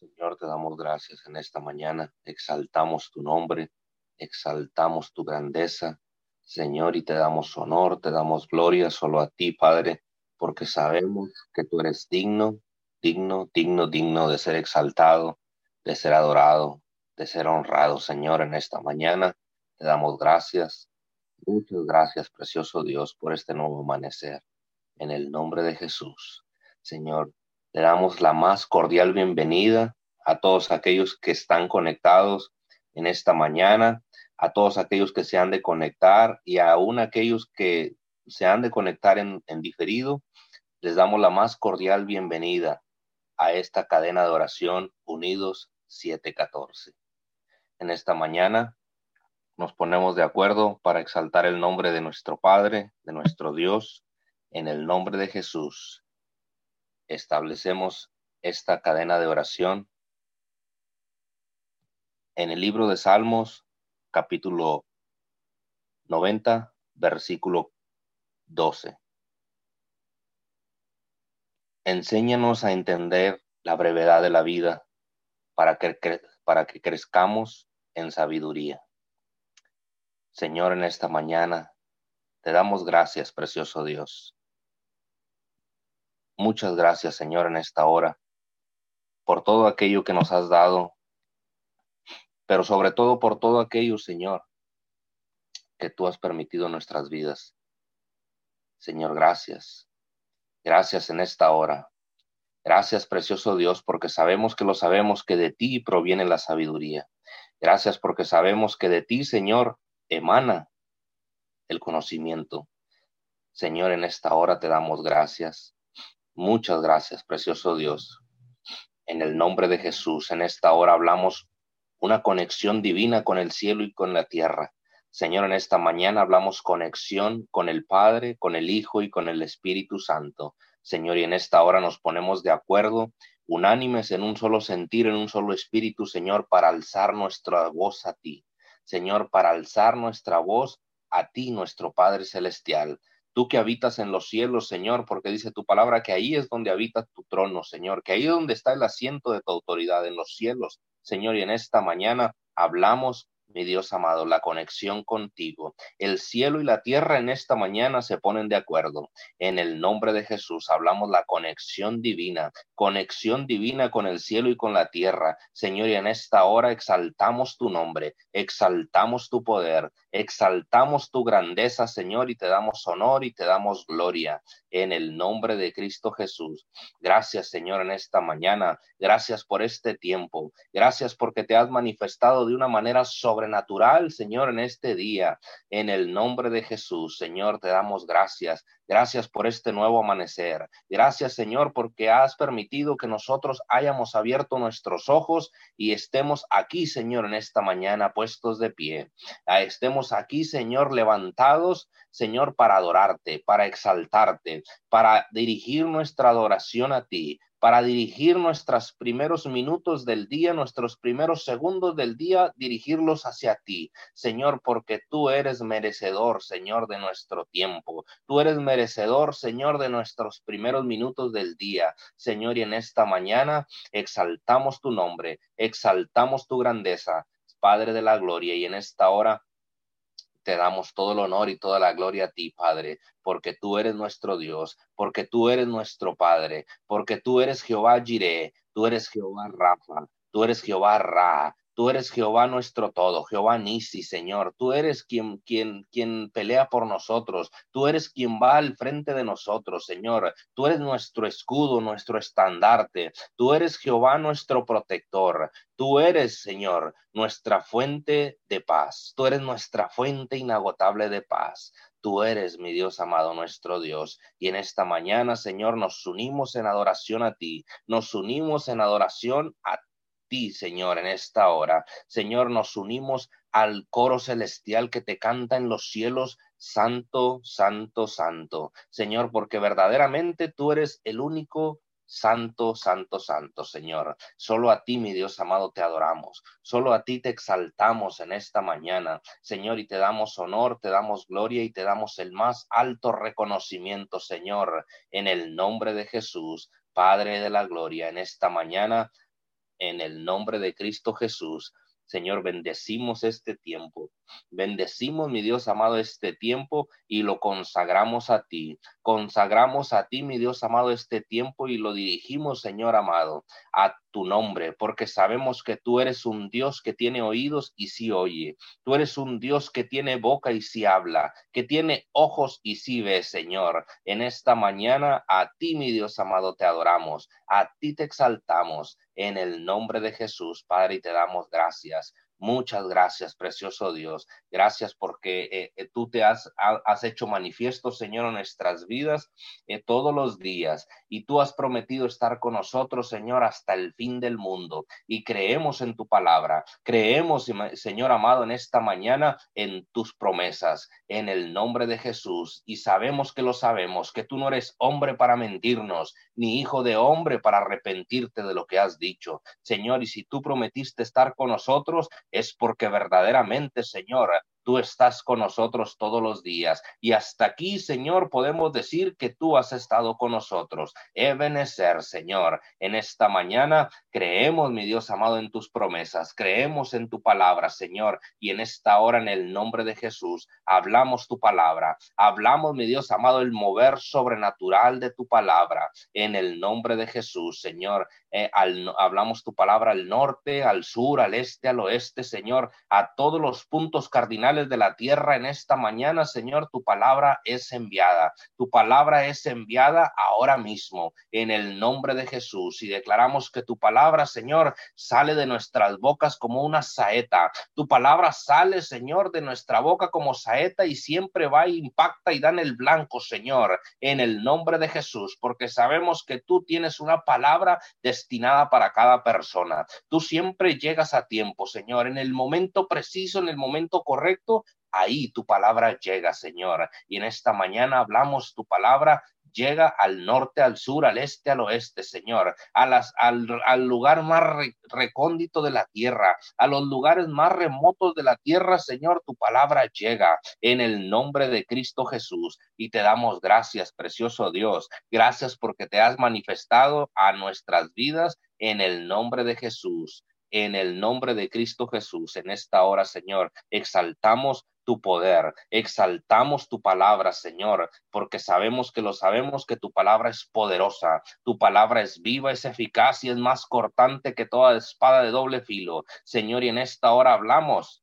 Señor, te damos gracias en esta mañana, exaltamos tu nombre, exaltamos tu grandeza, Señor, y te damos honor, te damos gloria solo a ti, Padre, porque sabemos que tú eres digno, digno, digno, digno de ser exaltado, de ser adorado, de ser honrado, Señor, en esta mañana. Te damos gracias, muchas gracias, precioso Dios, por este nuevo amanecer. En el nombre de Jesús, Señor, le damos la más cordial bienvenida a todos aquellos que están conectados en esta mañana, a todos aquellos que se han de conectar y aún aquellos que se han de conectar en, en diferido. Les damos la más cordial bienvenida a esta cadena de oración Unidos 714. En esta mañana nos ponemos de acuerdo para exaltar el nombre de nuestro Padre, de nuestro Dios, en el nombre de Jesús establecemos esta cadena de oración en el libro de Salmos, capítulo 90, versículo 12. Enséñanos a entender la brevedad de la vida para que, para que crezcamos en sabiduría. Señor, en esta mañana te damos gracias, precioso Dios Muchas gracias, Señor, en esta hora, por todo aquello que nos has dado, pero sobre todo por todo aquello, Señor, que tú has permitido en nuestras vidas. Señor, gracias. Gracias en esta hora. Gracias, precioso Dios, porque sabemos que lo sabemos que de ti proviene la sabiduría. Gracias porque sabemos que de ti, Señor, emana el conocimiento. Señor, en esta hora te damos gracias. Muchas gracias, precioso Dios. En el nombre de Jesús, en esta hora hablamos una conexión divina con el cielo y con la tierra. Señor, en esta mañana hablamos conexión con el Padre, con el Hijo y con el Espíritu Santo. Señor, y en esta hora nos ponemos de acuerdo, unánimes en un solo sentir, en un solo espíritu, Señor, para alzar nuestra voz a ti. Señor, para alzar nuestra voz a ti, nuestro Padre Celestial tú que habitas en los cielos, Señor, porque dice tu palabra que ahí es donde habita tu trono, Señor, que ahí es donde está el asiento de tu autoridad en los cielos, Señor, y en esta mañana hablamos mi Dios amado, la conexión contigo. El cielo y la tierra en esta mañana se ponen de acuerdo. En el nombre de Jesús hablamos la conexión divina, conexión divina con el cielo y con la tierra. Señor, y en esta hora exaltamos tu nombre, exaltamos tu poder, exaltamos tu grandeza, Señor, y te damos honor y te damos gloria en el nombre de Cristo Jesús. Gracias, Señor, en esta mañana. Gracias por este tiempo. Gracias porque te has manifestado de una manera sobrenatural, Señor, en este día. En el nombre de Jesús, Señor, te damos gracias. Gracias por este nuevo amanecer. Gracias, Señor, porque has permitido que nosotros hayamos abierto nuestros ojos y estemos aquí, Señor, en esta mañana puestos de pie. Ah, estemos aquí, Señor, levantados, Señor, para adorarte, para exaltarte, para dirigir nuestra adoración a ti, para dirigir nuestros primeros minutos del día, nuestros primeros segundos del día, dirigirlos hacia ti, Señor, porque tú eres merecedor, Señor, de nuestro tiempo. Tú eres merecedor, Señor, de nuestros primeros minutos del día, Señor, y en esta mañana exaltamos tu nombre, exaltamos tu grandeza, Padre de la gloria, y en esta hora te damos todo el honor y toda la gloria a ti, Padre, porque tú eres nuestro Dios, porque tú eres nuestro Padre, porque tú eres Jehová Jireh, tú eres Jehová Rafa, tú eres Jehová Ra, Tú eres Jehová nuestro todo, Jehová Nisi, Señor. Tú eres quien, quien, quien pelea por nosotros. Tú eres quien va al frente de nosotros, Señor. Tú eres nuestro escudo, nuestro estandarte. Tú eres Jehová nuestro protector. Tú eres, Señor, nuestra fuente de paz. Tú eres nuestra fuente inagotable de paz. Tú eres, mi Dios amado, nuestro Dios. Y en esta mañana, Señor, nos unimos en adoración a ti. Nos unimos en adoración a ti Señor, en esta hora. Señor, nos unimos al coro celestial que te canta en los cielos, Santo, Santo, Santo. Señor, porque verdaderamente tú eres el único Santo, santo, santo, Señor. Solo a ti, mi Dios amado, te adoramos. Solo a ti te exaltamos en esta mañana, Señor, y te damos honor, te damos gloria y te damos el más alto reconocimiento, Señor, en el nombre de Jesús, Padre de la Gloria. En esta mañana En el nombre de Cristo Jesús, Señor, bendecimos este tiempo. Bendecimos, mi Dios amado, este tiempo y lo consagramos a ti. Consagramos a ti, mi Dios amado, este tiempo y lo dirigimos, Señor amado, a tu nombre, porque sabemos que tú eres un Dios que tiene oídos y sí oye. Tú eres un Dios que tiene boca y sí habla, que tiene ojos y sí ve, Señor. En esta mañana a ti, mi Dios amado, te adoramos, a ti te exaltamos en el nombre de Jesús, Padre, y te damos gracias. Muchas gracias, precioso Dios. Gracias porque eh, eh, tú te has, has, hecho manifiesto, Señor, en nuestras vidas eh, todos los días. Y tú has prometido estar con nosotros, Señor, hasta el fin del mundo. Y creemos en tu palabra. Creemos, Señor amado, en esta mañana en tus promesas, en el nombre de Jesús. Y sabemos que lo sabemos, que tú no eres hombre para mentirnos, ni hijo de hombre para arrepentirte de lo que has dicho. Señor, y si tú prometiste estar con nosotros, es porque verdaderamente, Señor, tú estás con nosotros todos los días. Y hasta aquí, Señor, podemos decir que tú has estado con nosotros. Ebenezer, Señor, en esta mañana creemos, mi Dios amado, en tus promesas, creemos en tu palabra, Señor, y en esta hora, en el nombre de Jesús, hablamos tu palabra, hablamos, mi Dios amado, el mover sobrenatural de tu palabra, en el nombre de Jesús, Señor. Eh, hablamos tu palabra al norte, al sur, al este, al oeste, Señor, a todos los puntos cardinales de la tierra en esta mañana, Señor, tu palabra es enviada. Tu palabra es enviada ahora mismo en el nombre de Jesús y declaramos que tu palabra, Señor, sale de nuestras bocas como una saeta. Tu palabra sale, Señor, de nuestra boca como saeta y siempre va e impacta y da en el blanco, Señor, en el nombre de Jesús, porque sabemos que tú tienes una palabra destinada para cada persona. Tú siempre llegas a tiempo, Señor, en el momento preciso, en el momento correcto ahí tu palabra llega, Señor. Y en esta mañana hablamos tu palabra llega al norte, al sur, al este, al oeste, Señor, a las, al, lugar más recóndito de la tierra, a los lugares más remotos de la tierra, Señor, tu palabra llega. En el nombre de Cristo Jesús. Y te damos gracias, precioso Dios. Gracias porque te has manifestado a nuestras vidas en el nombre de Jesús en el nombre de Cristo Jesús, en esta hora, Señor, exaltamos tu poder, exaltamos tu palabra, Señor, porque sabemos que lo sabemos que tu palabra es poderosa, tu palabra es viva, es eficaz y es más cortante que toda espada de doble filo. Señor, y en esta hora hablamos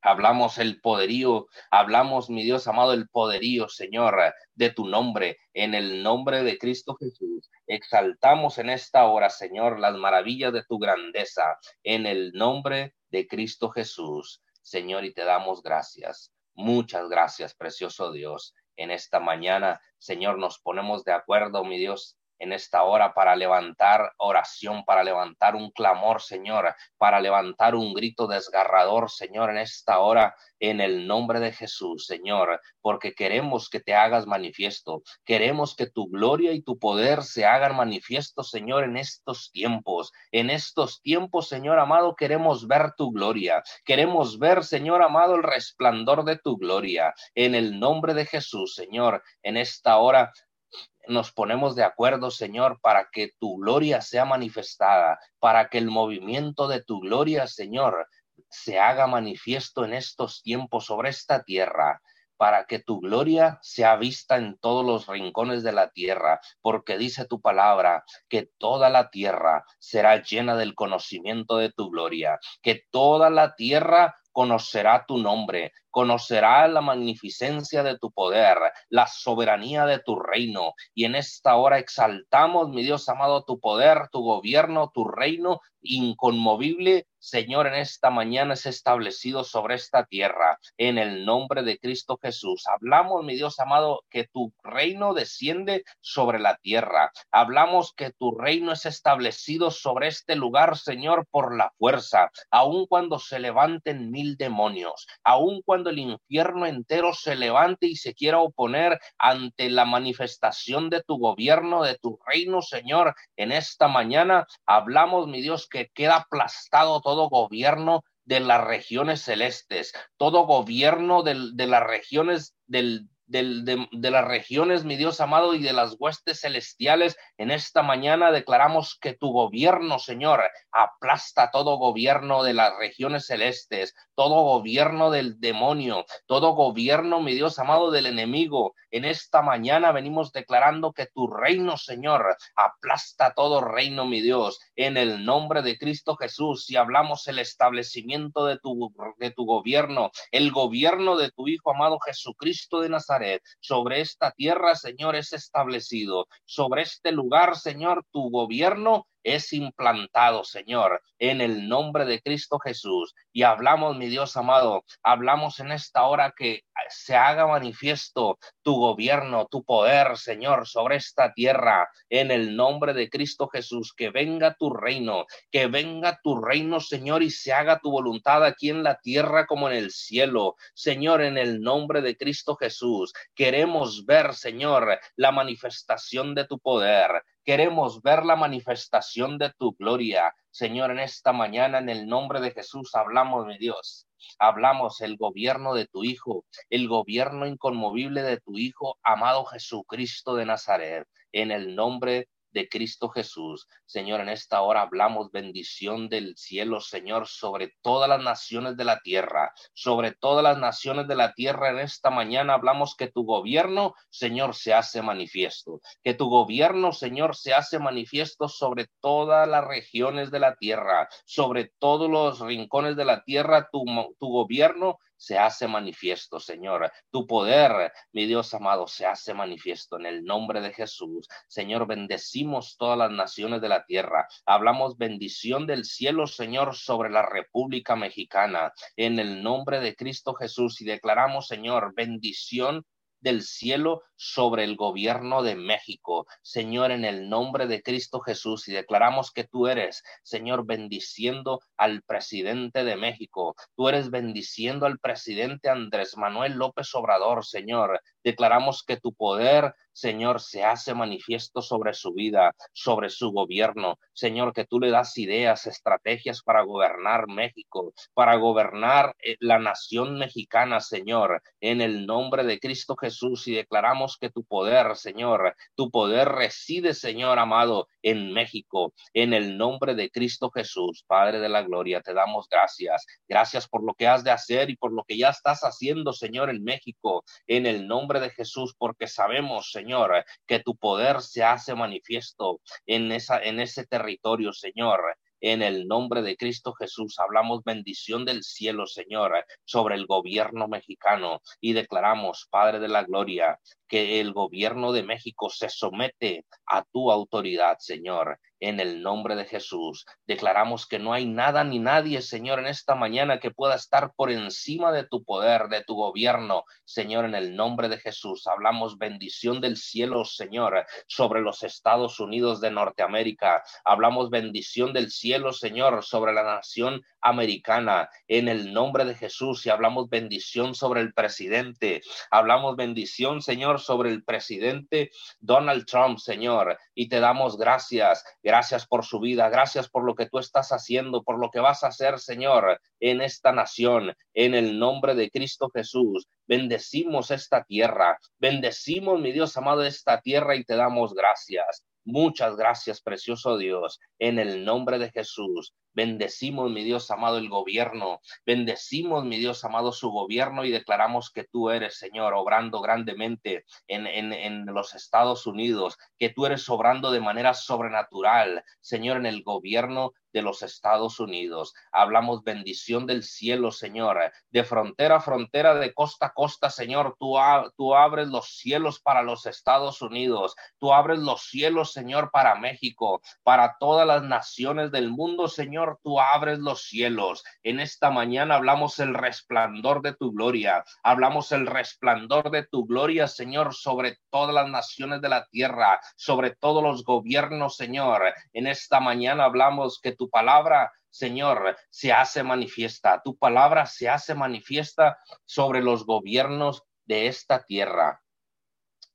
Hablamos el poderío, hablamos, mi Dios amado, el poderío, Señor, de tu nombre, en el nombre de Cristo Jesús. Exaltamos en esta hora, Señor, las maravillas de tu grandeza, en el nombre de Cristo Jesús, Señor, y te damos gracias. Muchas gracias, precioso Dios. En esta mañana, Señor, nos ponemos de acuerdo, mi Dios, en esta hora para levantar oración, para levantar un clamor, Señor, para levantar un grito desgarrador, Señor, en esta hora, en el nombre de Jesús, Señor, porque queremos que te hagas manifiesto, queremos que tu gloria y tu poder se hagan manifiesto, Señor, en estos tiempos. En estos tiempos, Señor amado, queremos ver tu gloria, queremos ver, Señor amado, el resplandor de tu gloria. En el nombre de Jesús, Señor, en esta hora nos ponemos de acuerdo, Señor, para que tu gloria sea manifestada, para que el movimiento de tu gloria, Señor, se haga manifiesto en estos tiempos sobre esta tierra para que tu gloria sea vista en todos los rincones de la tierra, porque dice tu palabra que toda la tierra será llena del conocimiento de tu gloria, que toda la tierra conocerá tu nombre, conocerá la magnificencia de tu poder, la soberanía de tu reino. Y en esta hora exaltamos, mi Dios amado, tu poder, tu gobierno, tu reino inconmovible, Señor, en esta mañana es establecido sobre esta tierra, en el nombre de Cristo Jesús. Hablamos, mi Dios amado, que tu reino desciende sobre la tierra. Hablamos que tu reino es establecido sobre este lugar, Señor, por la fuerza, aun cuando se levanten mil demonios, aun cuando el infierno entero se levante y se quiera oponer ante la manifestación de tu gobierno, de tu reino, Señor. En esta mañana hablamos, mi Dios, que queda aplastado todo gobierno de las regiones celestes, todo gobierno de las regiones del, de, las regiones, mi Dios amado, y de las huestes celestiales. En esta mañana declaramos que tu gobierno, Señor, aplasta todo gobierno de las regiones celestes, todo gobierno del demonio, todo gobierno, mi Dios amado, del enemigo. En esta mañana venimos declarando que tu reino, Señor, aplasta todo reino, mi Dios, en el nombre de Cristo Jesús. Y hablamos el establecimiento de tu, de tu gobierno, el gobierno de tu Hijo amado Jesucristo de Nazaret sobre esta tierra, Señor, es establecido. Sobre este lugar, Señor, tu gobierno es implantado, Señor, en el nombre de Cristo Jesús. Y hablamos, mi Dios amado, hablamos en esta hora que se haga manifiesto tu gobierno, tu poder, Señor, sobre esta tierra, en el nombre de Cristo Jesús. Que venga tu reino, que venga tu reino, Señor, y se haga tu voluntad aquí en la tierra como en el cielo. Señor, en el nombre de Cristo Jesús, queremos ver, Señor, la manifestación de tu poder. Queremos ver la manifestación de tu gloria. Señor, en esta mañana, en el nombre de Jesús, hablamos, mi Dios. Hablamos el gobierno de tu Hijo, el gobierno inconmovible de tu Hijo, amado Jesucristo de Nazaret. En el nombre de Cristo Jesús. Señor, en esta hora hablamos bendición del cielo, Señor, sobre todas las naciones de la tierra, sobre todas las naciones de la tierra. En esta mañana hablamos que tu gobierno, Señor, se hace manifiesto, que tu gobierno, Señor, se hace manifiesto sobre todas las regiones de la tierra, sobre todos los rincones de la tierra. Tu, gobierno se hace manifiesto, Señor. Tu poder, mi Dios amado, se hace manifiesto en el nombre de Jesús. Señor, bendecimos todas las naciones de la tierra. Hablamos bendición del cielo, Señor, sobre la República Mexicana, en el nombre de Cristo Jesús. Y declaramos, Señor, bendición del cielo sobre el gobierno de México. Señor, en el nombre de Cristo Jesús, y declaramos que tú eres, Señor, bendiciendo al presidente de México. Tú eres bendiciendo al presidente Andrés Manuel López Obrador, Señor. Declaramos que tu poder, Señor, se hace manifiesto sobre su vida, sobre su gobierno. Señor, que tú le das ideas, estrategias para gobernar México, para gobernar eh, la nación mexicana, Señor, en el nombre de Cristo Jesús. Y declaramos que tu poder, Señor, tu poder reside, Señor amado, en México, en el nombre de Cristo Jesús, Padre de la Gloria. Te damos gracias. Gracias por lo que has de hacer y por lo que ya estás haciendo, Señor, en México, en el nombre de Jesús, porque sabemos, Señor, que tu poder se hace manifiesto en, esa, en ese territorio, Señor. En el nombre de Cristo Jesús hablamos bendición del cielo, Señor, sobre el gobierno mexicano y declaramos, Padre de la Gloria, que el gobierno de México se somete a tu autoridad, Señor en el nombre de Jesús. Declaramos que no hay nada ni nadie, Señor, en esta mañana que pueda estar por encima de tu poder, de tu gobierno, Señor, en el nombre de Jesús. Hablamos bendición del cielo, Señor, sobre los Estados Unidos de Norteamérica. Hablamos bendición del cielo, Señor, sobre la nación americana, en el nombre de Jesús. Y hablamos bendición sobre el presidente. Hablamos bendición, Señor, sobre el presidente Donald Trump, Señor. Y te damos gracias. Gracias por su vida, gracias por lo que tú estás haciendo, por lo que vas a hacer, Señor, en esta nación, en el nombre de Cristo Jesús. Bendecimos esta tierra, bendecimos, mi Dios amado, esta tierra y te damos gracias. Muchas gracias, precioso Dios, en el nombre de Jesús. Bendecimos, mi Dios amado, el gobierno. Bendecimos, mi Dios amado, su gobierno y declaramos que tú eres, Señor, obrando grandemente en, en, en los Estados Unidos, que tú eres obrando de manera sobrenatural, Señor, en el gobierno de los Estados Unidos. Hablamos bendición del cielo, Señor, de frontera a frontera, de costa a costa, Señor. Tú, tú abres los cielos para los Estados Unidos. Tú abres los cielos, Señor, para México, para todas las naciones del mundo, Señor tú abres los cielos. En esta mañana hablamos el resplandor de tu gloria. Hablamos el resplandor de tu gloria, Señor, sobre todas las naciones de la tierra, sobre todos los gobiernos, Señor. En esta mañana hablamos que tu palabra Señor, se hace manifiesta, tu palabra se hace manifiesta sobre los gobiernos de esta tierra.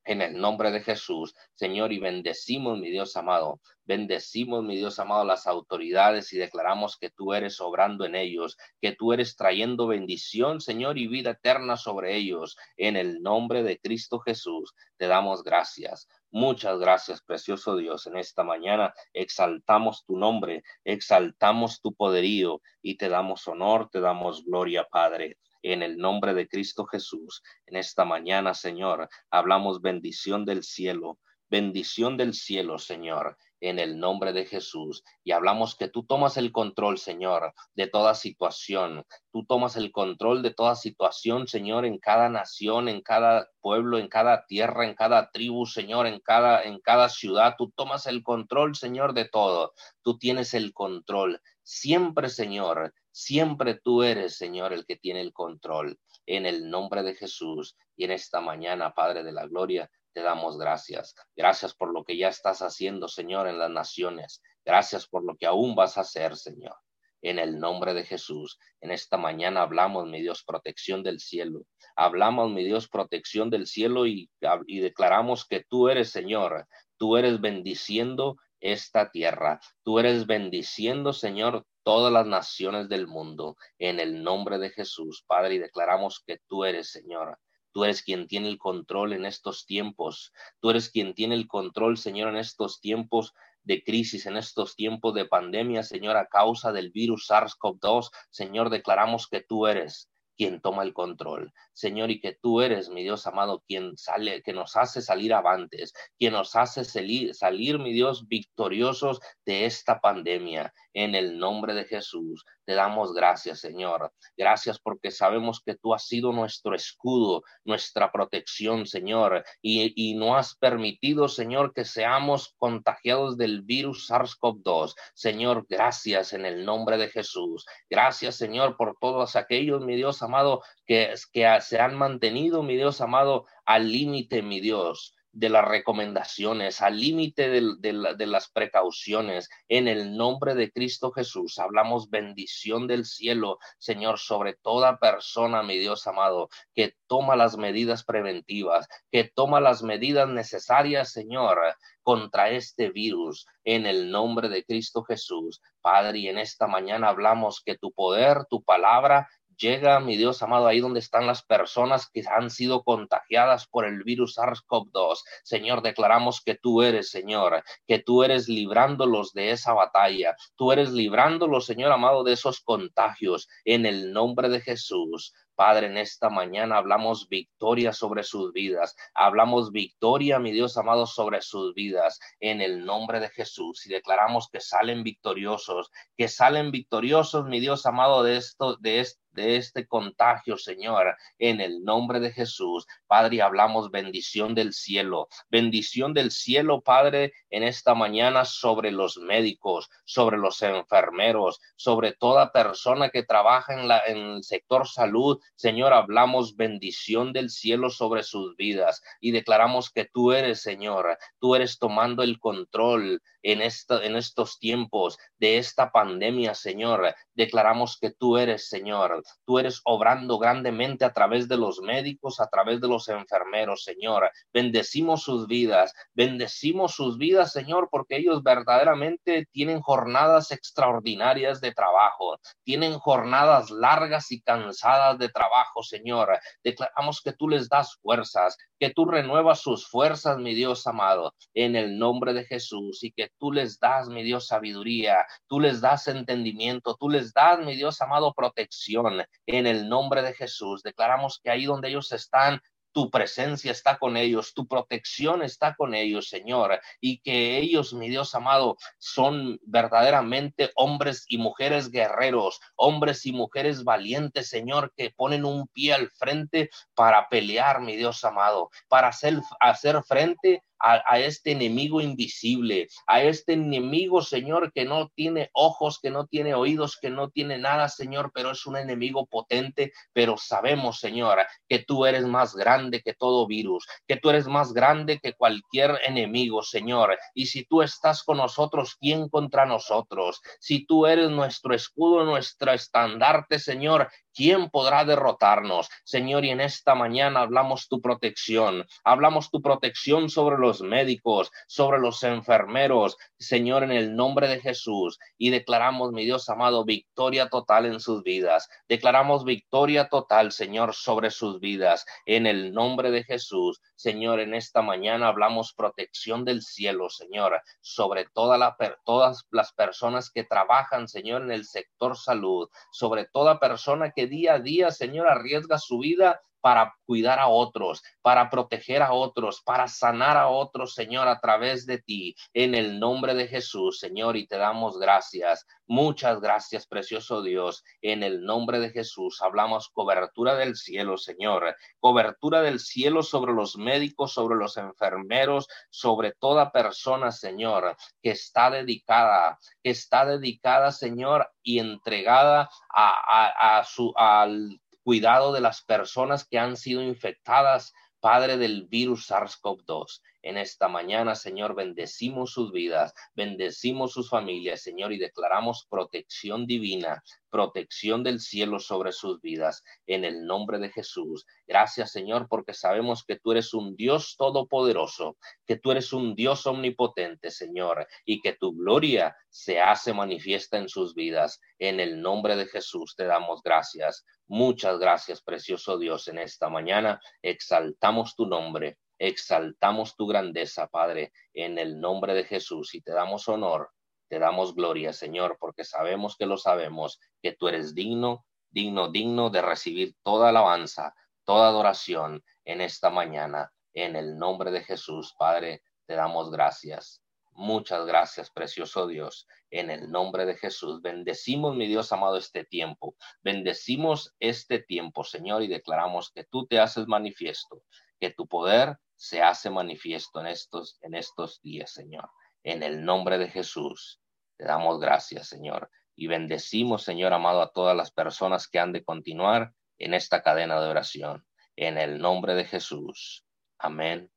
En el nombre de Jesús, Señor, y bendecimos, mi Dios amado, bendecimos, mi Dios amado, las autoridades y declaramos que tú eres obrando en ellos, que tú eres trayendo bendición, Señor, y vida eterna sobre ellos. En el nombre de Cristo Jesús, te damos gracias. Muchas gracias, precioso Dios. En esta mañana exaltamos tu nombre, exaltamos tu poderío y te damos honor, te damos gloria, Padre en el nombre de Cristo Jesús. En esta mañana, Señor, hablamos bendición del cielo, bendición del cielo, Señor, en el nombre de Jesús. Y hablamos que tú tomas el control, Señor, de toda situación. Tú tomas el control de toda situación, Señor, en cada nación, en cada pueblo, en cada tierra, en cada tribu, Señor, en cada, en cada ciudad. Tú tomas el control, Señor, de todo. Tú tienes el control. Siempre, Señor, Siempre tú eres, Señor, el que tiene el control. En el nombre de Jesús y en esta mañana, Padre de la Gloria, te damos gracias. Gracias por lo que ya estás haciendo, Señor, en las naciones. Gracias por lo que aún vas a hacer, Señor. En el nombre de Jesús, en esta mañana hablamos, mi Dios, protección del cielo. Hablamos, mi Dios, protección del cielo y, declaramos que tú eres, Señor. Tú eres bendiciendo esta tierra. Tú eres bendiciendo, Señor, todas las naciones del mundo en el nombre de Jesús, Padre, y declaramos que tú eres, Señor. Tú eres quien tiene el control en estos tiempos. Tú eres quien tiene el control, Señor, en estos tiempos de crisis, en estos tiempos de pandemia, Señor, a causa del virus SARS-CoV-2. Señor, declaramos que tú eres quien toma el control. Señor, y que tú eres, mi Dios amado, quien sale, que nos hace salir avantes, quien nos hace salir, salir, mi Dios, victoriosos de esta pandemia. En el nombre de Jesús, te damos gracias, Señor. Gracias porque sabemos que tú has sido nuestro escudo, nuestra protección, Señor, y, y no has permitido, Señor, que seamos contagiados del virus SARS-CoV-2. Señor, gracias en el nombre de Jesús. Gracias, Señor, por todos aquellos, mi Dios amado, que, que se han mantenido, mi Dios amado, al límite, mi Dios de las recomendaciones, al límite de, las precauciones. En el nombre de Cristo Jesús, hablamos bendición del cielo, Señor, sobre toda persona, mi Dios amado, que toma las medidas preventivas, que toma las medidas necesarias, Señor, contra este virus. En el nombre de Cristo Jesús, Padre, y en esta mañana hablamos que tu poder, tu palabra llega, mi Dios amado, ahí donde están las personas que han sido contagiadas por el virus SARS-CoV-2. Señor, declaramos que tú eres, Señor, que tú eres librándolos de esa batalla. Tú eres librándolos, Señor amado, de esos contagios en el nombre de Jesús. Padre, en esta mañana hablamos victoria sobre sus vidas. Hablamos victoria, mi Dios amado, sobre sus vidas en el nombre de Jesús. Y declaramos que salen victoriosos, que salen victoriosos, mi Dios amado, de esto, de esto de este contagio, Señor, en el nombre de Jesús. Padre, hablamos bendición del cielo, bendición del cielo, Padre, en esta mañana sobre los médicos, sobre los enfermeros, sobre toda persona que trabaja en, la, en el sector salud. Señor, hablamos bendición del cielo sobre sus vidas y declaramos que tú eres, Señor, tú eres tomando el control en, esta, en estos tiempos de esta pandemia, Señor. Declaramos que tú eres, Señor, tú eres obrando grandemente a través de los médicos, a través de los enfermeros, Señor. Bendecimos sus vidas, bendecimos sus vidas, Señor, porque ellos verdaderamente tienen jornadas extraordinarias de trabajo, tienen jornadas largas y cansadas de trabajo, Señor. Declaramos que tú les das fuerzas, que tú renuevas sus fuerzas, mi Dios amado, en el nombre de Jesús, y que tú les das, mi Dios, sabiduría, tú les das entendimiento, tú les das, mi Dios amado, protección, en el nombre de Jesús. Declaramos que ahí donde ellos están, tu presencia está con ellos, tu protección está con ellos, Señor, y que ellos, mi Dios amado, son verdaderamente hombres y mujeres guerreros, hombres y mujeres valientes, Señor, que ponen un pie al frente para pelear, mi Dios amado, para hacer, hacer frente a, este enemigo invisible, a este enemigo, Señor, que no tiene ojos, que no tiene oídos, que no tiene nada, Señor, pero es un enemigo potente, pero sabemos, Señor, que tú eres más grande que todo virus, que tú eres más grande que cualquier enemigo, Señor. Y si tú estás con nosotros, ¿quién contra nosotros? Si tú eres nuestro escudo, nuestro estandarte, Señor, ¿quién podrá derrotarnos? Señor, y en esta mañana hablamos tu protección, hablamos tu protección sobre los médicos, sobre los enfermeros, Señor, en el nombre de Jesús, y declaramos, mi Dios amado, victoria total en sus vidas. Declaramos victoria total, Señor, sobre sus vidas, en el nombre de Jesús. Señor, en esta mañana hablamos protección del cielo, Señor, sobre toda la, todas las personas que trabajan, Señor, en el sector salud, sobre toda persona que día a día, Señor, arriesga su vida para cuidar a otros, para proteger a otros, para sanar a otros, Señor, a través de ti, en el nombre de Jesús, Señor, y te damos gracias. Muchas gracias, precioso Dios. En el nombre de Jesús hablamos cobertura del cielo, Señor, cobertura del cielo sobre los médicos, sobre los enfermeros, sobre toda persona, Señor, que está dedicada, que está dedicada, Señor, y entregada a, a, su, al cuidado de las personas que han sido infectadas, Padre del virus SARS-CoV-2. En esta mañana, Señor, bendecimos sus vidas, bendecimos sus familias, Señor, y declaramos protección divina, protección del cielo sobre sus vidas, en el nombre de Jesús. Gracias, Señor, porque sabemos que tú eres un Dios todopoderoso, que tú eres un Dios omnipotente, Señor, y que tu gloria se hace manifiesta en sus vidas. En el nombre de Jesús te damos gracias. Muchas gracias, precioso Dios, en esta mañana. Exaltamos tu nombre exaltamos tu grandeza, Padre, en el nombre de Jesús y te damos honor, te damos gloria, Señor, porque sabemos que lo sabemos, que tú eres digno, digno, digno de recibir toda alabanza, toda adoración en esta mañana. En el nombre de Jesús, Padre, te damos gracias. Muchas gracias, precioso Dios. En el nombre de Jesús, bendecimos, mi Dios amado, este tiempo. Bendecimos este tiempo, Señor, y declaramos que tú te haces manifiesto, que tu poder se hace manifiesto en estos, en estos días, Señor. En el nombre de Jesús, te damos gracias, Señor. Y bendecimos, Señor amado, a todas las personas que han de continuar en esta cadena de oración. En el nombre de Jesús. Amén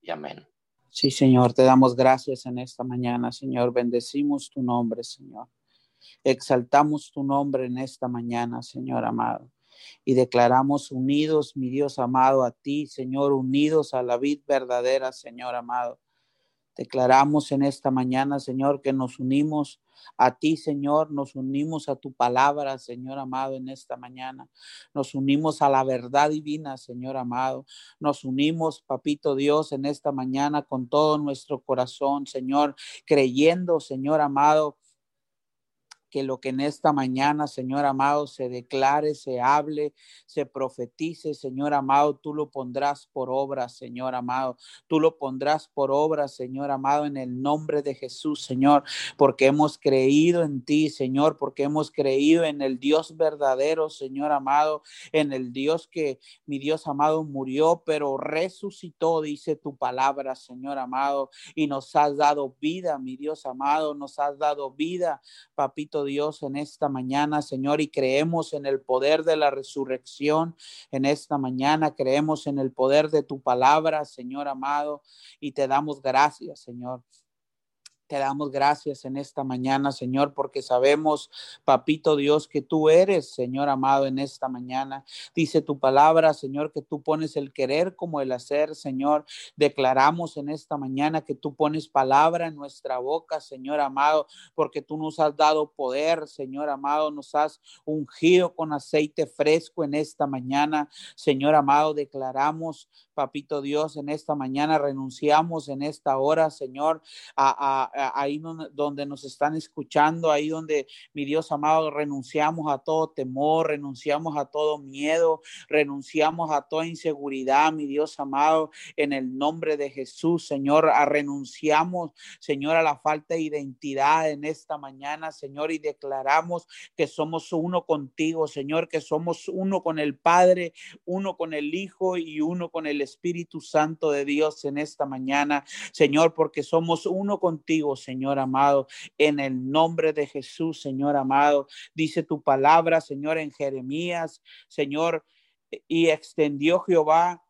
y amén. Sí, Señor, te damos gracias en esta mañana, Señor. Bendecimos tu nombre, Señor. Exaltamos tu nombre en esta mañana, Señor amado y declaramos unidos, mi Dios amado, a ti, Señor, unidos a la vid verdadera, Señor amado. Declaramos en esta mañana, Señor, que nos unimos a ti, Señor, nos unimos a tu palabra, Señor amado, en esta mañana. Nos unimos a la verdad divina, Señor amado. Nos unimos, Papito Dios, en esta mañana con todo nuestro corazón, Señor, creyendo, Señor amado, que lo que en esta mañana, Señor amado, se declare, se hable, se profetice, Señor amado, tú lo pondrás por obra, Señor amado. Tú lo pondrás por obra, Señor amado, en el nombre de Jesús, Señor, porque hemos creído en ti, Señor, porque hemos creído en el Dios verdadero, Señor amado, en el Dios que mi Dios amado murió, pero resucitó, dice tu palabra, Señor amado, y nos has dado vida, mi Dios amado, nos has dado vida, papito Dios, en esta mañana, Señor, y creemos en el poder de la resurrección en esta mañana, creemos en el poder de tu palabra, Señor amado, y te damos gracias, Señor. Te damos gracias en esta mañana, Señor, porque sabemos, papito Dios, que tú eres, Señor amado, en esta mañana. Dice tu palabra, Señor, que tú pones el querer como el hacer, Señor. Declaramos en esta mañana que tú pones palabra en nuestra boca, Señor amado, porque tú nos has dado poder, Señor amado, nos has ungido con aceite fresco en esta mañana. Señor amado, declaramos, papito Dios, en esta mañana renunciamos en esta hora, Señor, a, ahí donde nos están escuchando, ahí donde, mi Dios amado, renunciamos a todo temor, renunciamos a todo miedo, renunciamos a toda inseguridad, mi Dios amado, en el nombre de Jesús, Señor, a renunciamos, Señor, a la falta de identidad en esta mañana, Señor, y declaramos que somos uno contigo, Señor, que somos uno con el Padre, uno con el Hijo y uno con el Espíritu Santo de Dios en esta mañana, Señor, porque somos uno contigo Señor amado, en el nombre de Jesús, Señor amado. Dice tu palabra, Señor, en Jeremías, Señor, y extendió Jehová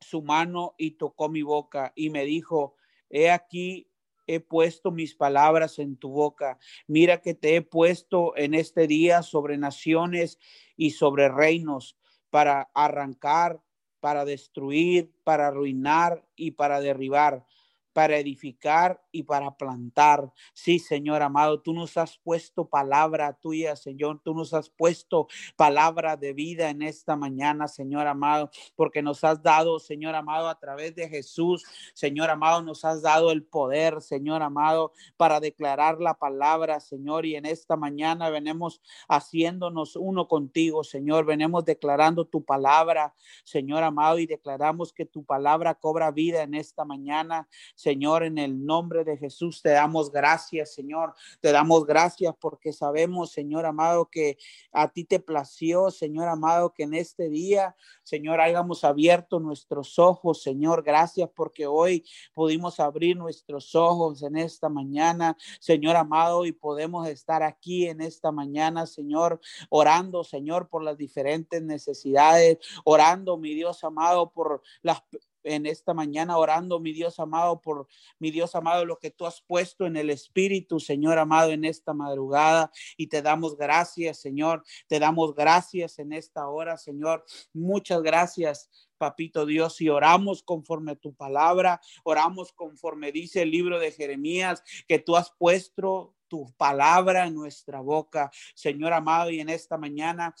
su mano y tocó mi boca y me dijo, he aquí he puesto mis palabras en tu boca. Mira que te he puesto en este día sobre naciones y sobre reinos para arrancar, para destruir, para arruinar y para derribar para edificar y para plantar. Sí, Señor amado, tú nos has puesto palabra tuya, Señor. Tú nos has puesto palabra de vida en esta mañana, Señor amado, porque nos has dado, Señor amado, a través de Jesús, Señor amado, nos has dado el poder, Señor amado, para declarar la palabra, Señor. Y en esta mañana venimos haciéndonos uno contigo, Señor. Venimos declarando tu palabra, Señor amado, y declaramos que tu palabra cobra vida en esta mañana. Señor, en el nombre de Jesús te damos gracias, Señor. Te damos gracias porque sabemos, Señor amado, que a ti te plació, Señor amado, que en este día, Señor, hayamos abierto nuestros ojos, Señor. Gracias porque hoy pudimos abrir nuestros ojos en esta mañana, Señor amado, y podemos estar aquí en esta mañana, Señor, orando, Señor, por las diferentes necesidades, orando, mi Dios amado, por las en esta mañana orando, mi Dios amado, por mi Dios amado, lo que tú has puesto en el Espíritu, Señor amado, en esta madrugada. Y te damos gracias, Señor. Te damos gracias en esta hora, Señor. Muchas gracias. Papito Dios, y oramos conforme a tu palabra, oramos conforme dice el libro de Jeremías, que tú has puesto tu palabra en nuestra boca, Señor amado, y en esta mañana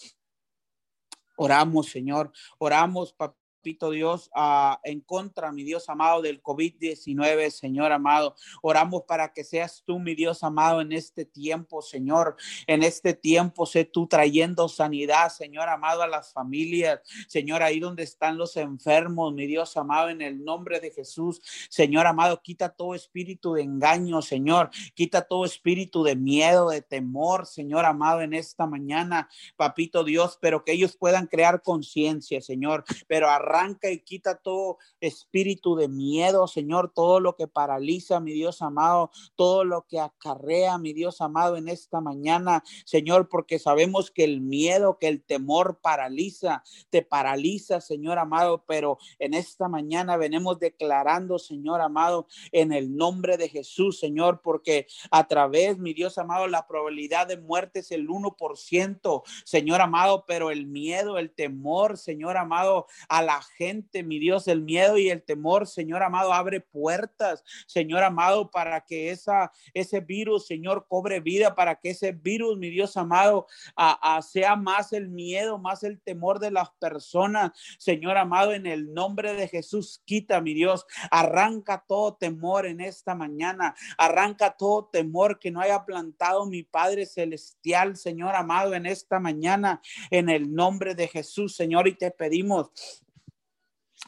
Oramos, Señor. Oramos, papito Dios, uh, en contra, mi Dios amado, del COVID-19, Señor amado. Oramos para que seas tú, mi Dios amado, en este tiempo, Señor. En este tiempo, sé tú trayendo sanidad, Señor amado, a las familias. Señor, ahí donde están los enfermos, mi Dios amado, en el nombre de Jesús. Señor amado, quita todo espíritu de engaño, Señor. Quita todo espíritu de miedo, de temor, Señor amado, en esta mañana, papito Dios, pero que ellos puedan crear conciencia, Señor. Pero arranca y quita todo espíritu de miedo, Señor, todo lo que paraliza, mi Dios amado, todo lo que acarrea, mi Dios amado, en esta mañana, Señor, porque sabemos que el miedo, que el temor paraliza, te paraliza, Señor amado, pero en esta mañana venimos declarando, Señor amado, en el nombre de Jesús, Señor, porque a través, mi Dios amado, la probabilidad de muerte es el 1%, Señor amado, pero el miedo, el temor, Señor amado, a la gente, mi Dios, el miedo y el temor, Señor amado, abre puertas, Señor amado, para que esa, ese virus, Señor, cobre vida, para que ese virus, mi Dios amado, sea más el miedo, más el temor de las personas, Señor amado, en el nombre de Jesús, quita, mi Dios, arranca todo temor en esta mañana, arranca todo temor que no haya plantado mi Padre Celestial, Señor amado, en esta mañana, en el nombre de Jesús, Señor, y te pedimos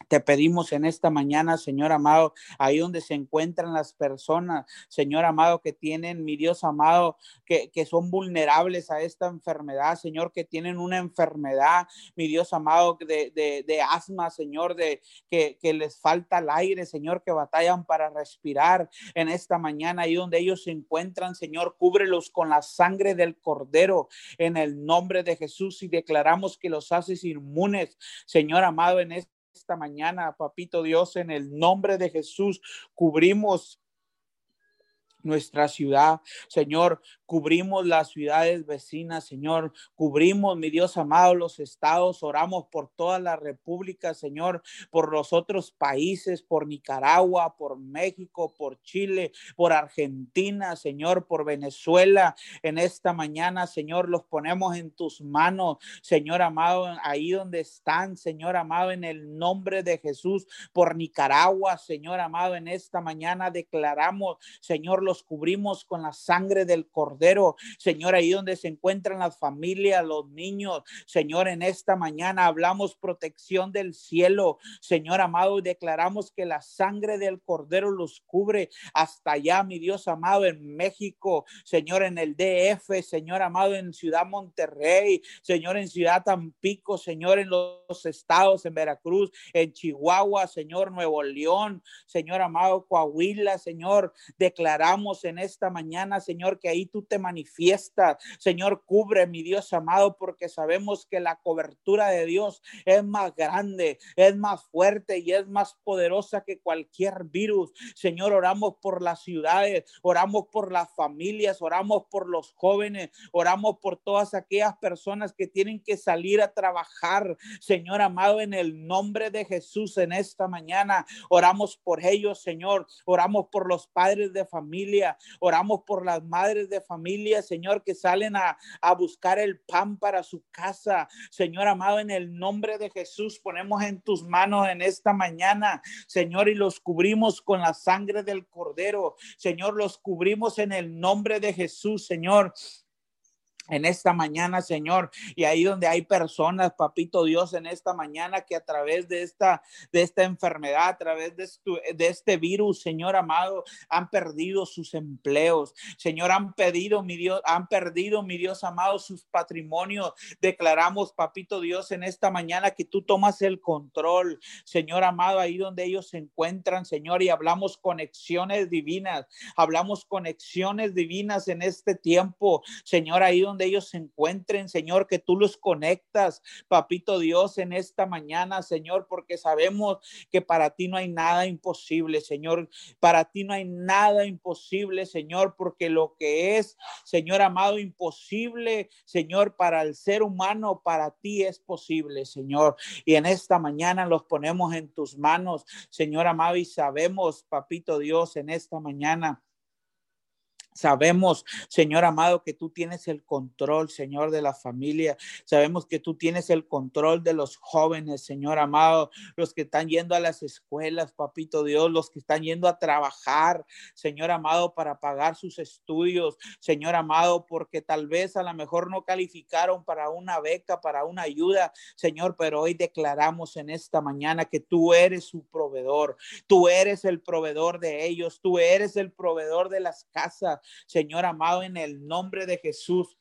te pedimos en esta mañana, Señor amado, ahí donde se encuentran las personas, Señor amado, que tienen, mi Dios amado, que, son vulnerables a esta enfermedad, Señor, que tienen una enfermedad, mi Dios amado, de, asma, Señor, de que, que, les falta el aire, Señor, que batallan para respirar en esta mañana, ahí donde ellos se encuentran, Señor, cúbrelos con la sangre del Cordero en el nombre de Jesús y declaramos que los haces inmunes, Señor amado, en este esta mañana, papito Dios, en el nombre de Jesús, cubrimos nuestra ciudad, Señor, cubrimos las ciudades vecinas, Señor, cubrimos, mi Dios amado, los estados, oramos por toda la república, Señor, por los otros países, por Nicaragua, por México, por Chile, por Argentina, Señor, por Venezuela. En esta mañana, Señor, los ponemos en tus manos, Señor amado, ahí donde están, Señor amado, en el nombre de Jesús, por Nicaragua, Señor amado, en esta mañana declaramos, Señor, los cubrimos con la sangre del cordero. Señor, ahí donde se encuentran las familias, los niños, Señor, en esta mañana hablamos protección del cielo, Señor amado, declaramos que la sangre del Cordero los cubre hasta allá, mi Dios amado, en México, Señor, en el DF, Señor amado, en Ciudad Monterrey, Señor, en Ciudad Tampico, Señor, en los estados, en Veracruz, en Chihuahua, Señor, Nuevo León, Señor amado, Coahuila, Señor, declaramos en esta mañana, Señor, que ahí tú te manifiestas. Señor, cubre, mi Dios amado, porque sabemos que la cobertura de Dios es más grande, es más fuerte y es más poderosa que cualquier virus. Señor, oramos por las ciudades, oramos por las familias, oramos por los jóvenes, oramos por todas aquellas personas que tienen que salir a trabajar. Señor amado, en el nombre de Jesús en esta mañana, oramos por ellos, Señor. Oramos por los padres de familia, oramos por las madres de familia, Señor, que salen a, a buscar el pan para su casa. Señor amado, en el nombre de Jesús, ponemos en tus manos en esta mañana, Señor, y los cubrimos con la sangre del Cordero. Señor, los cubrimos en el nombre de Jesús, Señor en esta mañana, Señor. Y ahí donde hay personas, papito Dios, en esta mañana que a través de esta, de esta enfermedad, a través de, de este virus, Señor amado, han perdido sus empleos. Señor, han pedido, mi Dios, han perdido, mi Dios amado, sus patrimonios. Declaramos, papito Dios, en esta mañana que tú tomas el control, Señor amado, ahí donde ellos se encuentran, Señor, y hablamos conexiones divinas, hablamos conexiones divinas en este tiempo, Señor, ahí donde donde ellos se encuentren, Señor, que tú los conectas, papito Dios, en esta mañana, Señor, porque sabemos que para ti no hay nada imposible, Señor. Para ti no hay nada imposible, Señor, porque lo que es, Señor amado, imposible, Señor, para el ser humano, para ti es posible, Señor. Y en esta mañana los ponemos en tus manos, Señor amado, y sabemos, papito Dios, en esta mañana Sabemos, Señor amado, que tú tienes el control, Señor, de la familia. Sabemos que tú tienes el control de los jóvenes, Señor amado, los que están yendo a las escuelas, papito Dios, los que están yendo a trabajar, Señor amado, para pagar sus estudios, Señor amado, porque tal vez a lo mejor no calificaron para una beca, para una ayuda, Señor, pero hoy declaramos en esta mañana que tú eres su proveedor, tú eres el proveedor de ellos, tú eres el proveedor de las casas. Señor amado, en el nombre de Jesús.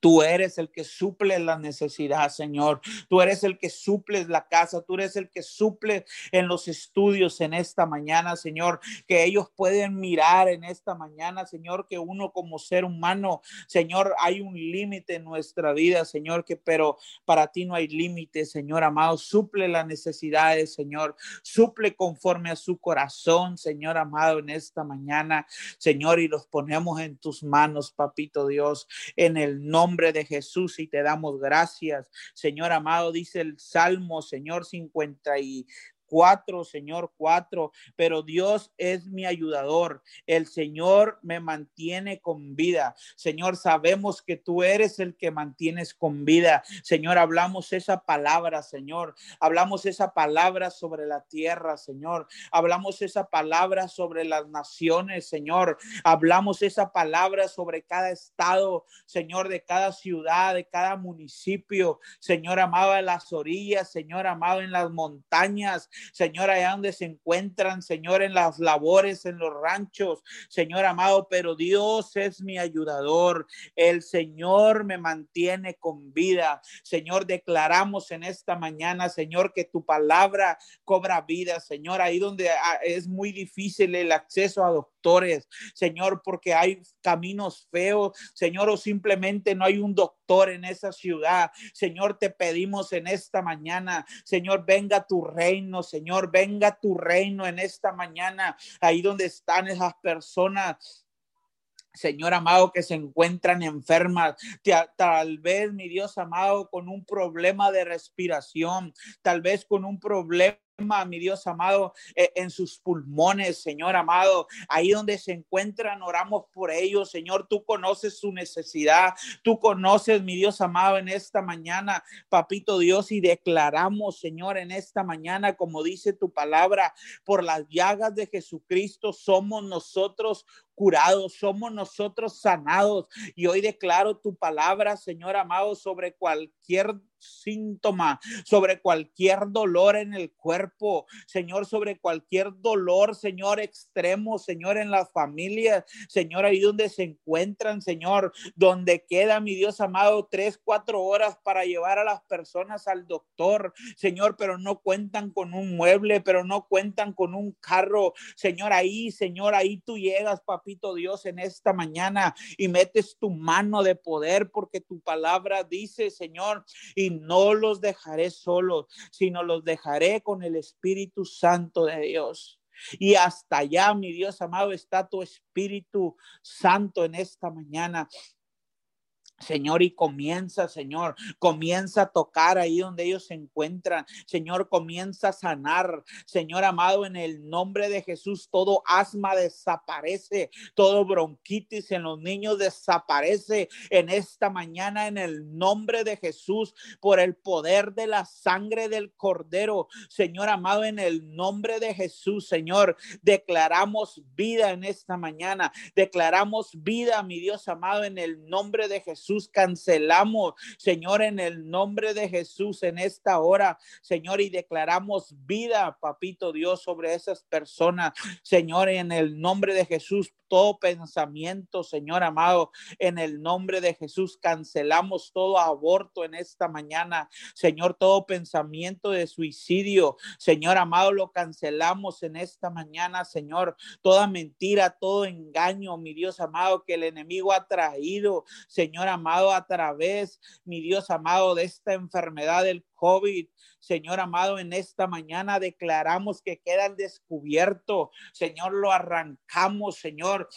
Tú eres el que suple la necesidad, Señor. Tú eres el que suples la casa. Tú eres el que suple en los estudios en esta mañana, Señor. Que ellos pueden mirar en esta mañana, Señor, que uno como ser humano, Señor, hay un límite en nuestra vida, Señor, que pero para ti no hay límite, Señor amado. Suple las necesidades, Señor. Suple conforme a su corazón, Señor amado, en esta mañana, Señor, y los ponemos en tus manos, papito Dios, en el nombre de Jesús y te damos gracias. Señor amado, dice el Salmo, Señor 50 y cuatro, Señor, cuatro, pero Dios es mi ayudador. El Señor me mantiene con vida. Señor, sabemos que tú eres el que mantienes con vida. Señor, hablamos esa palabra, Señor. Hablamos esa palabra sobre la tierra, Señor. Hablamos esa palabra sobre las naciones, Señor. Hablamos esa palabra sobre cada estado, Señor, de cada ciudad, de cada municipio. Señor amado, en las orillas, Señor amado, en las montañas, Señor, allá donde se encuentran, Señor, en las labores, en los ranchos, Señor amado, pero Dios es mi ayudador. El Señor me mantiene con vida. Señor, declaramos en esta mañana, Señor, que tu palabra cobra vida, Señor, ahí donde ah, es muy difícil el acceso a doctores, Señor, porque hay caminos feos, Señor, o simplemente no hay un doctor en esa ciudad. Señor, te pedimos en esta mañana, Señor, venga tu reino, Señor, venga tu reino en esta mañana, ahí donde están esas personas Señor amado, que se encuentran enfermas, tal vez, mi Dios amado, con un problema de respiración, tal vez con un problema mi Dios amado, eh, en sus pulmones, Señor amado, ahí donde se encuentran, oramos por ellos, Señor, tú conoces su necesidad, tú conoces, mi Dios amado, en esta mañana, papito Dios, y declaramos, Señor, en esta mañana, como dice tu palabra, por las llagas de Jesucristo somos nosotros curados, somos nosotros sanados. Y hoy declaro tu palabra, Señor amado, sobre cualquier síntoma, sobre cualquier dolor en el cuerpo, Señor, sobre cualquier dolor, Señor, extremo, Señor, en las familias, Señor, ahí donde se encuentran, Señor, donde queda, mi Dios amado, tres, cuatro horas para llevar a las personas al doctor, Señor, pero no cuentan con un mueble, pero no cuentan con un carro, Señor, ahí, Señor, ahí tú llegas, papito Dios, en esta mañana y metes tu mano de poder porque tu palabra dice, Señor, y no los dejaré solos, sino los dejaré con el Espíritu Santo de Dios. Y hasta allá, mi Dios amado, está tu Espíritu Santo en esta mañana. Señor, y comienza, Señor, comienza a tocar ahí donde ellos se encuentran. Señor, comienza a sanar. Señor amado, en el nombre de Jesús, todo asma desaparece, todo bronquitis en los niños desaparece en esta mañana en el nombre de Jesús por el poder de la sangre del cordero. Señor amado, en el nombre de Jesús, Señor, declaramos vida en esta mañana. Declaramos vida, mi Dios amado, en el nombre de Jesús cancelamos, Señor, en el nombre de Jesús en esta hora, Señor, y declaramos vida, papito Dios, sobre esas personas, Señor, en el nombre de Jesús todo pensamiento, Señor amado, en el nombre de Jesús. Cancelamos todo aborto en esta mañana, Señor, todo pensamiento de suicidio, Señor amado, lo cancelamos en esta mañana, Señor. Toda mentira, todo engaño, mi Dios amado, que el enemigo ha traído, Señor amado, a través, mi Dios amado, de esta enfermedad del COVID. Señor amado, en esta mañana declaramos que queda al descubierto. Señor, lo arrancamos, Señor.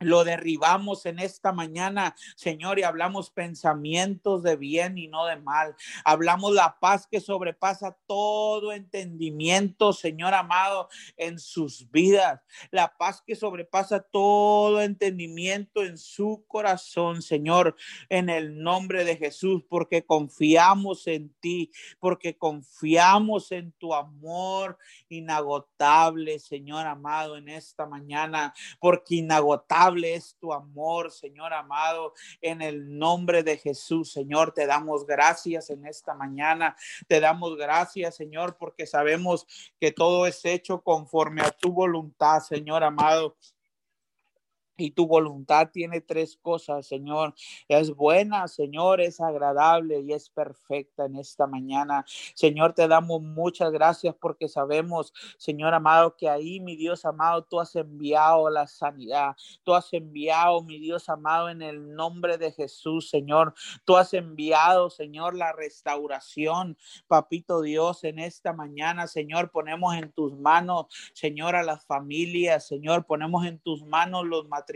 Lo derribamos en esta mañana, Señor, y hablamos pensamientos de bien y no de mal. Hablamos la paz que sobrepasa todo entendimiento, Señor amado, en sus vidas. La paz que sobrepasa todo entendimiento en su corazón, Señor, en el nombre de Jesús, porque confiamos en ti, porque confiamos en tu amor inagotable, Señor amado, en esta mañana, porque inagotable es tu amor, Señor amado, en el nombre de Jesús, Señor, te damos gracias en esta mañana, te damos gracias, Señor, porque sabemos que todo es hecho conforme a tu voluntad, Señor amado. Y tu voluntad tiene tres cosas, Señor. Es buena, Señor, es agradable y es perfecta en esta mañana. Señor, te damos muchas gracias porque sabemos, Señor amado, que ahí, mi Dios amado, tú has enviado la sanidad. Tú has enviado, mi Dios amado, en el nombre de Jesús, Señor. Tú has enviado, Señor, la restauración, papito Dios, en esta mañana, Señor. Ponemos en tus manos, Señor, a las familias, Señor. Ponemos en tus manos los matrimonios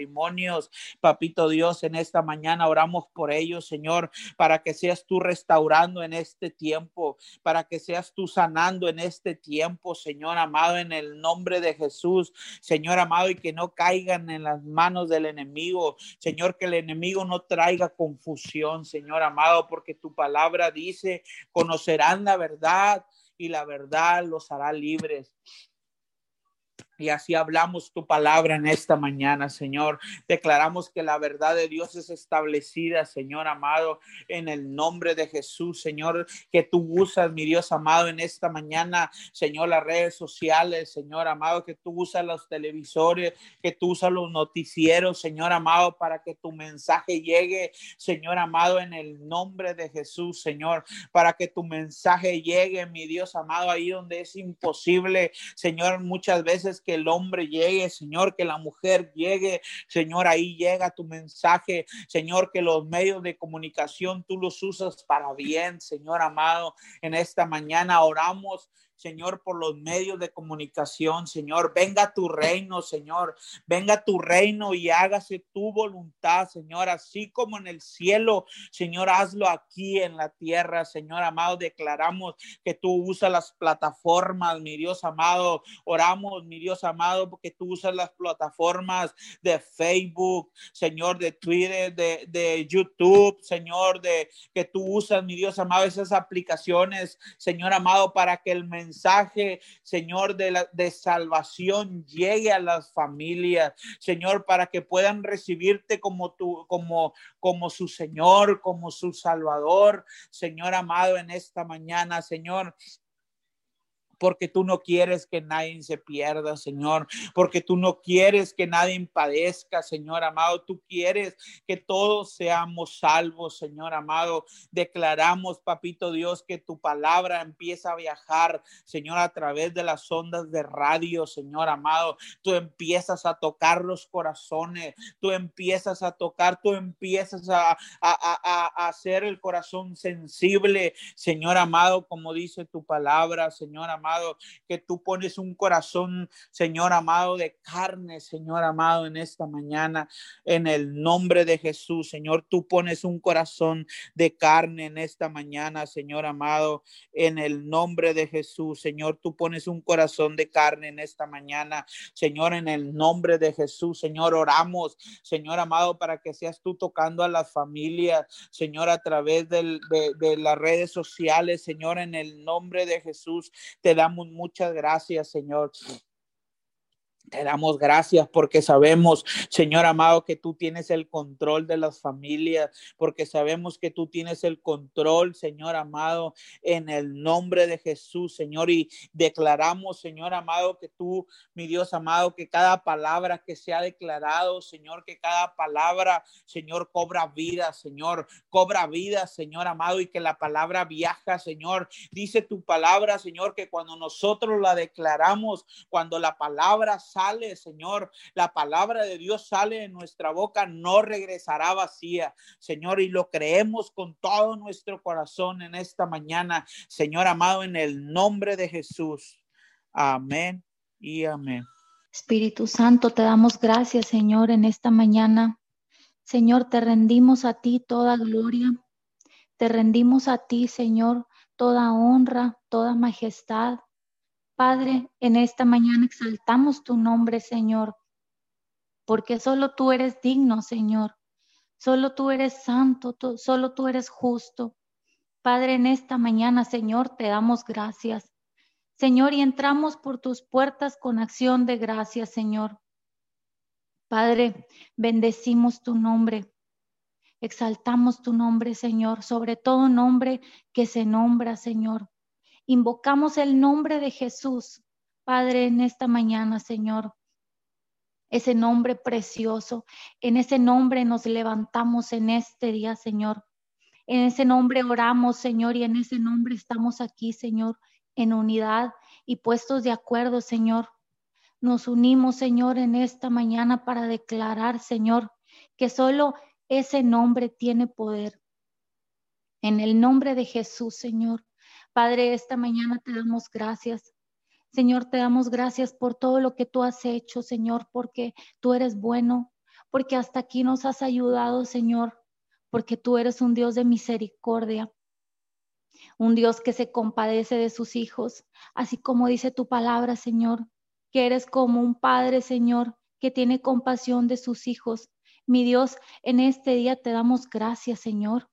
Papito Dios, en esta mañana oramos por ellos, Señor, para que seas tú restaurando en este tiempo, para que seas tú sanando en este tiempo, Señor amado, en el nombre de Jesús, Señor amado, y que no caigan en las manos del enemigo, Señor, que el enemigo no traiga confusión, Señor amado, porque tu palabra dice, conocerán la verdad y la verdad los hará libres. Y así hablamos tu palabra en esta mañana, Señor. Declaramos que la verdad de Dios es establecida, Señor amado, en el nombre de Jesús, Señor, que tú usas, mi Dios amado, en esta mañana, Señor, las redes sociales, Señor amado, que tú usas los televisores, que tú usas los noticieros, Señor amado, para que tu mensaje llegue, Señor amado, en el nombre de Jesús, Señor, para que tu mensaje llegue, mi Dios amado, ahí donde es imposible, Señor, muchas veces que el hombre llegue, Señor, que la mujer llegue, Señor, ahí llega tu mensaje, Señor, que los medios de comunicación tú los usas para bien, Señor amado. En esta mañana oramos Señor, por los medios de comunicación, Señor. Venga tu reino, Señor. Venga tu reino y hágase tu voluntad, Señor, así como en el cielo, Señor, hazlo aquí en la tierra, Señor amado. Declaramos que tú usas las plataformas, mi Dios amado. Oramos, mi Dios amado, porque tú usas las plataformas de Facebook, Señor, de Twitter, de, de YouTube, Señor, de que tú usas, mi Dios amado, esas aplicaciones, Señor amado, para que el mensaje mensaje, Señor, de, la, de salvación llegue a las familias, Señor, para que puedan recibirte como tu, como, como su Señor, como su Salvador, Señor amado, en esta mañana, Señor porque tú no quieres que nadie se pierda, Señor, porque tú no quieres que nadie padezca, Señor amado, tú quieres que todos seamos salvos, Señor amado. Declaramos, papito Dios, que tu palabra empieza a viajar, Señor, a través de las ondas de radio, Señor amado. Tú empiezas a tocar los corazones, tú empiezas a tocar, tú empiezas a, hacer el corazón sensible, Señor amado, como dice tu palabra, Señor amado que tú pones un corazón, Señor amado, de carne, Señor amado, en esta mañana, en el nombre de Jesús, Señor, tú pones un corazón de carne en esta mañana, Señor amado, en el nombre de Jesús, Señor, tú pones un corazón de carne en esta mañana, Señor, en el nombre de Jesús, Señor, oramos, Señor amado, para que seas tú tocando a las familias, Señor, a través de, de las redes sociales, Señor, en el nombre de Jesús, te damos muchas gracias, Señor. Te damos gracias porque sabemos, Señor amado, que tú tienes el control de las familias, porque sabemos que tú tienes el control, Señor amado, en el nombre de Jesús, Señor. Y declaramos, Señor amado, que tú, mi Dios amado, que cada palabra que se ha declarado, Señor, que cada palabra, Señor, cobra vida, Señor, cobra vida, Señor amado, y que la palabra viaja, Señor. Dice tu palabra, Señor, que cuando nosotros la declaramos, cuando la palabra sale, Señor, la palabra de Dios sale de nuestra boca, no regresará vacía, Señor, y lo creemos con todo nuestro corazón en esta mañana, Señor amado, en el nombre de Jesús. Amén y amén. Espíritu Santo, te damos gracias, Señor, en esta mañana. Señor, te rendimos a ti toda gloria. Te rendimos a ti, Señor, toda honra, toda majestad. Padre, en esta mañana exaltamos tu nombre, Señor, porque solo tú eres digno, Señor. Solo tú eres santo, solo tú eres justo. Padre, en esta mañana, Señor, te damos gracias. Señor, y entramos por tus puertas con acción de gracias, Señor. Padre, bendecimos tu nombre. Exaltamos tu nombre, Señor, sobre todo nombre que se nombra, Señor. Invocamos el nombre de Jesús, Padre, en esta mañana, Señor. Ese nombre precioso, en ese nombre nos levantamos en este día, Señor. En ese nombre oramos, Señor, y en ese nombre estamos aquí, Señor, en unidad y puestos de acuerdo, Señor. Nos unimos, Señor, en esta mañana para declarar, Señor, que solo ese nombre tiene poder. En el nombre de Jesús, Señor, Padre, esta mañana te damos gracias. Señor, te damos gracias por todo lo que tú has hecho, Señor, porque tú eres bueno, porque hasta aquí nos has ayudado, Señor, porque tú eres un Dios de misericordia, un Dios que se compadece de sus hijos, así como dice tu palabra, Señor, que eres como un padre, Señor, que tiene compasión de sus hijos. Mi Dios, en este día te damos gracias, Señor.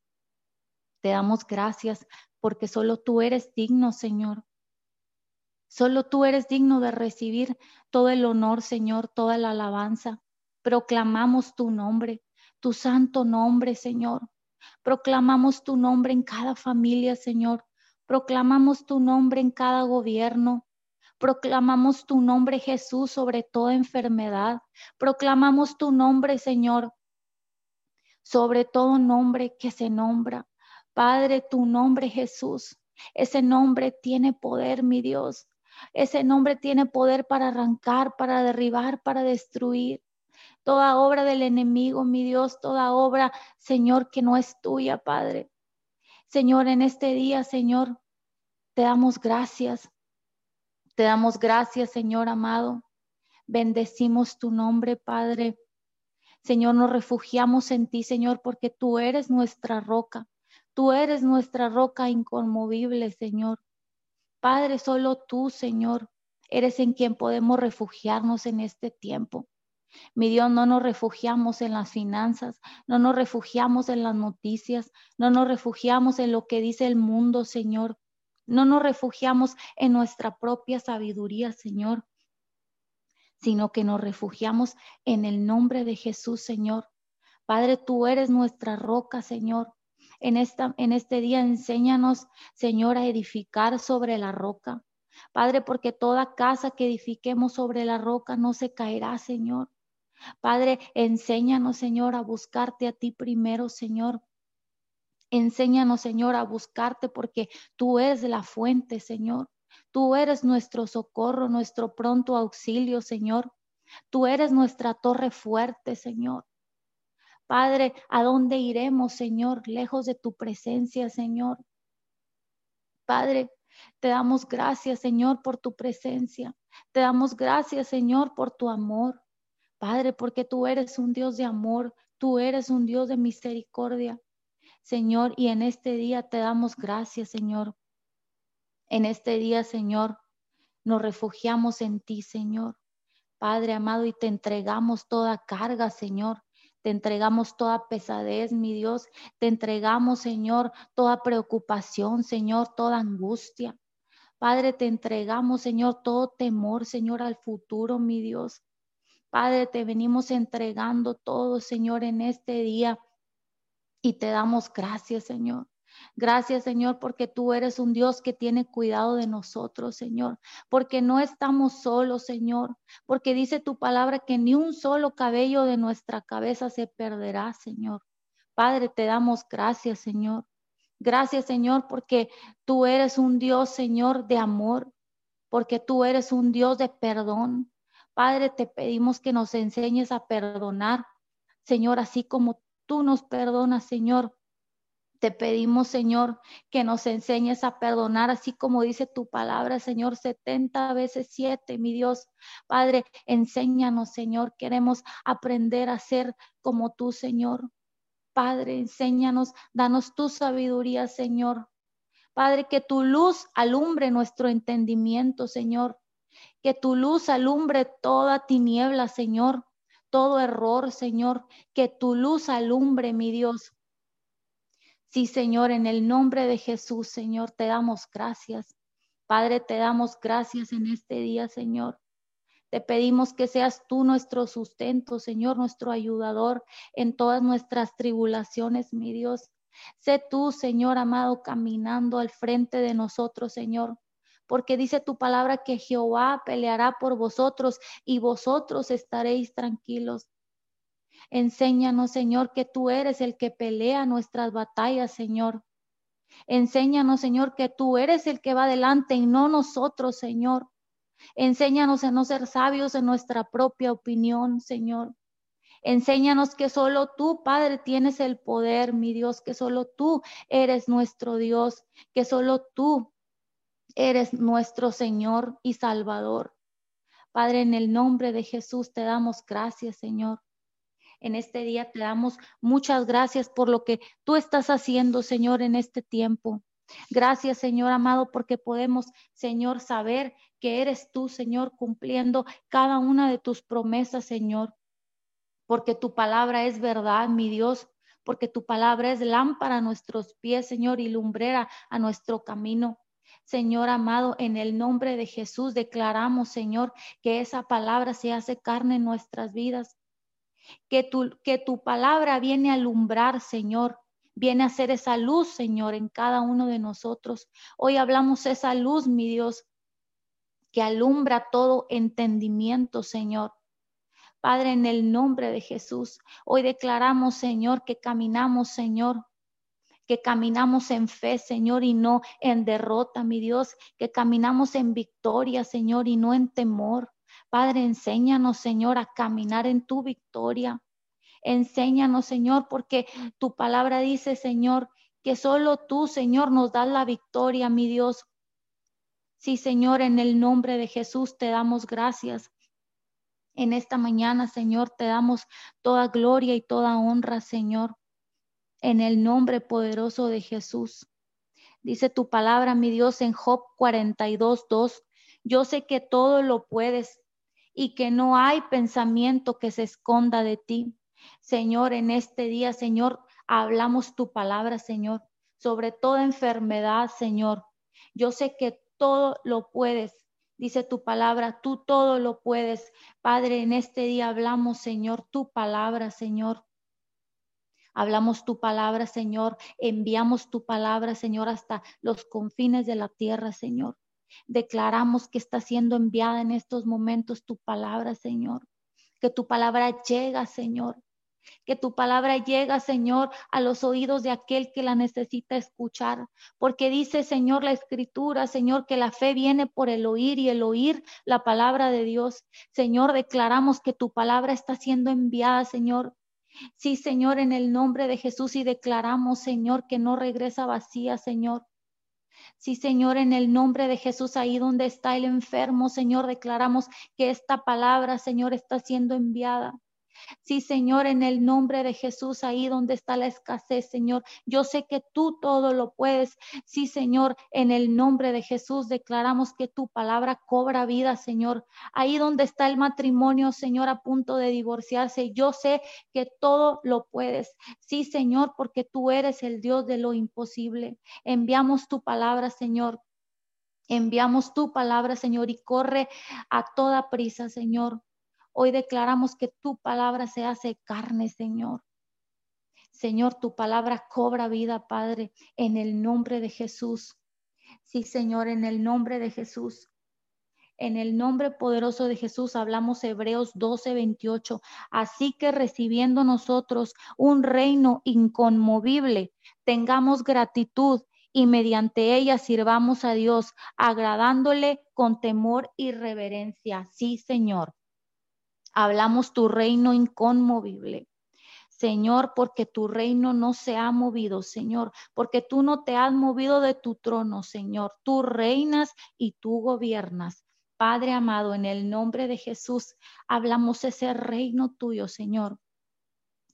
Te damos gracias porque solo tú eres digno, Señor. Solo tú eres digno de recibir todo el honor, Señor, toda la alabanza. Proclamamos tu nombre, tu santo nombre, Señor. Proclamamos tu nombre en cada familia, Señor. Proclamamos tu nombre en cada gobierno. Proclamamos tu nombre, Jesús, sobre toda enfermedad. Proclamamos tu nombre, Señor, sobre todo nombre que se nombra. Padre, tu nombre Jesús, ese nombre tiene poder, mi Dios. Ese nombre tiene poder para arrancar, para derribar, para destruir. Toda obra del enemigo, mi Dios, toda obra, Señor, que no es tuya, Padre. Señor, en este día, Señor, te damos gracias. Te damos gracias, Señor amado. Bendecimos tu nombre, Padre. Señor, nos refugiamos en ti, Señor, porque tú eres nuestra roca. Tú eres nuestra roca inconmovible, Señor. Padre, solo tú, Señor, eres en quien podemos refugiarnos en este tiempo. Mi Dios, no nos refugiamos en las finanzas, no nos refugiamos en las noticias, no nos refugiamos en lo que dice el mundo, Señor. No nos refugiamos en nuestra propia sabiduría, Señor, sino que nos refugiamos en el nombre de Jesús, Señor. Padre, tú eres nuestra roca, Señor. En, esta, en este día enséñanos, Señor, a edificar sobre la roca. Padre, porque toda casa que edifiquemos sobre la roca no se caerá, Señor. Padre, enséñanos, Señor, a buscarte a ti primero, Señor. Enséñanos, Señor, a buscarte porque tú eres la fuente, Señor. Tú eres nuestro socorro, nuestro pronto auxilio, Señor. Tú eres nuestra torre fuerte, Señor. Padre, ¿a dónde iremos, Señor? Lejos de tu presencia, Señor. Padre, te damos gracias, Señor, por tu presencia. Te damos gracias, Señor, por tu amor. Padre, porque tú eres un Dios de amor, tú eres un Dios de misericordia. Señor, y en este día te damos gracias, Señor. En este día, Señor, nos refugiamos en ti, Señor. Padre amado, y te entregamos toda carga, Señor. Te entregamos toda pesadez, mi Dios. Te entregamos, Señor, toda preocupación, Señor, toda angustia. Padre, te entregamos, Señor, todo temor, Señor, al futuro, mi Dios. Padre, te venimos entregando todo, Señor, en este día. Y te damos gracias, Señor. Gracias, Señor, porque tú eres un Dios que tiene cuidado de nosotros, Señor, porque no estamos solos, Señor, porque dice tu palabra que ni un solo cabello de nuestra cabeza se perderá, Señor. Padre, te damos gracias, Señor. Gracias, Señor, porque tú eres un Dios, Señor, de amor, porque tú eres un Dios de perdón. Padre, te pedimos que nos enseñes a perdonar, Señor, así como tú nos perdonas, Señor. Te pedimos, Señor, que nos enseñes a perdonar, así como dice tu palabra, Señor, 70 veces 7, mi Dios. Padre, enséñanos, Señor. Queremos aprender a ser como tú, Señor. Padre, enséñanos, danos tu sabiduría, Señor. Padre, que tu luz alumbre nuestro entendimiento, Señor. Que tu luz alumbre toda tiniebla, Señor. Todo error, Señor. Que tu luz alumbre, mi Dios Sí, Señor, en el nombre de Jesús, Señor, te damos gracias. Padre, te damos gracias en este día, Señor. Te pedimos que seas tú nuestro sustento, Señor, nuestro ayudador en todas nuestras tribulaciones, mi Dios. Sé tú, Señor amado, caminando al frente de nosotros, Señor. Porque dice tu palabra que Jehová peleará por vosotros y vosotros estaréis tranquilos. Enséñanos, Señor, que tú eres el que pelea nuestras batallas, Señor. Enséñanos, Señor, que tú eres el que va adelante y no nosotros, Señor. Enséñanos a no ser sabios en nuestra propia opinión, Señor. Enséñanos que solo tú, Padre, tienes el poder, mi Dios, que solo tú eres nuestro Dios, que solo tú eres nuestro Señor y Salvador. Padre, en el nombre de Jesús te damos gracias, Señor. En este día te damos muchas gracias por lo que tú estás haciendo, Señor, en este tiempo. Gracias, Señor amado, porque podemos, Señor, saber que eres tú, Señor, cumpliendo cada una de tus promesas, Señor. Porque tu palabra es verdad, mi Dios, porque tu palabra es lámpara a nuestros pies, Señor, y lumbrera a nuestro camino. Señor amado, en el nombre de Jesús declaramos, Señor, que esa palabra se hace carne en nuestras vidas que tu, que tu palabra viene a alumbrar, Señor, viene a ser esa luz, Señor, en cada uno de nosotros. Hoy hablamos esa luz, mi Dios, que alumbra todo entendimiento, Señor. Padre, en el nombre de Jesús, hoy declaramos, Señor, que caminamos, Señor, que caminamos en fe, Señor, y no en derrota, mi Dios, que caminamos en victoria, Señor, y no en temor. Padre, enséñanos, Señor, a caminar en tu victoria. Enséñanos, Señor, porque tu palabra dice, Señor, que solo tú, Señor, nos das la victoria, mi Dios. Sí, Señor, en el nombre de Jesús te damos gracias. En esta mañana, Señor, te damos toda gloria y toda honra, Señor, en el nombre poderoso de Jesús. Dice tu palabra, mi Dios, en Job 42, 2. Yo sé que todo lo puedes y que no hay pensamiento que se esconda de ti. Señor, en este día, Señor, hablamos tu palabra, Señor, sobre toda enfermedad, Señor. Yo sé que todo lo puedes. Dice tu palabra, tú todo lo puedes. Padre, en este día hablamos, Señor, tu palabra, Señor. Hablamos tu palabra, Señor. Enviamos tu palabra, Señor, hasta los confines de la tierra, Señor. Declaramos que está siendo enviada en estos momentos tu palabra, Señor. Que tu palabra llega, Señor. Que tu palabra llega, Señor, a los oídos de aquel que la necesita escuchar. Porque dice, Señor, la escritura, Señor, que la fe viene por el oír y el oír la palabra de Dios. Señor, declaramos que tu palabra está siendo enviada, Señor. Sí, Señor, en el nombre de Jesús y declaramos, Señor, que no regresa vacía, Señor. Sí, Señor, en el nombre de Jesús, ahí donde está el enfermo, Señor, declaramos que esta palabra, Señor, está siendo enviada. Sí, Señor, en el nombre de Jesús, ahí donde está la escasez, Señor. Yo sé que tú todo lo puedes. Sí, Señor, en el nombre de Jesús declaramos que tu palabra cobra vida, Señor. Ahí donde está el matrimonio, Señor, a punto de divorciarse, yo sé que todo lo puedes. Sí, Señor, porque tú eres el Dios de lo imposible. Enviamos tu palabra, Señor. Enviamos tu palabra, Señor, y corre a toda prisa, Señor. Hoy declaramos que tu palabra se hace carne, Señor. Señor, tu palabra cobra vida, Padre, en el nombre de Jesús. Sí, Señor, en el nombre de Jesús. En el nombre poderoso de Jesús hablamos Hebreos 12, 28. Así que recibiendo nosotros un reino inconmovible, tengamos gratitud y mediante ella sirvamos a Dios, agradándole con temor y reverencia. Sí, Señor. Hablamos tu reino inconmovible. Señor, porque tu reino no se ha movido, Señor, porque tú no te has movido de tu trono, Señor. Tú reinas y tú gobiernas. Padre amado, en el nombre de Jesús, hablamos ese reino tuyo, Señor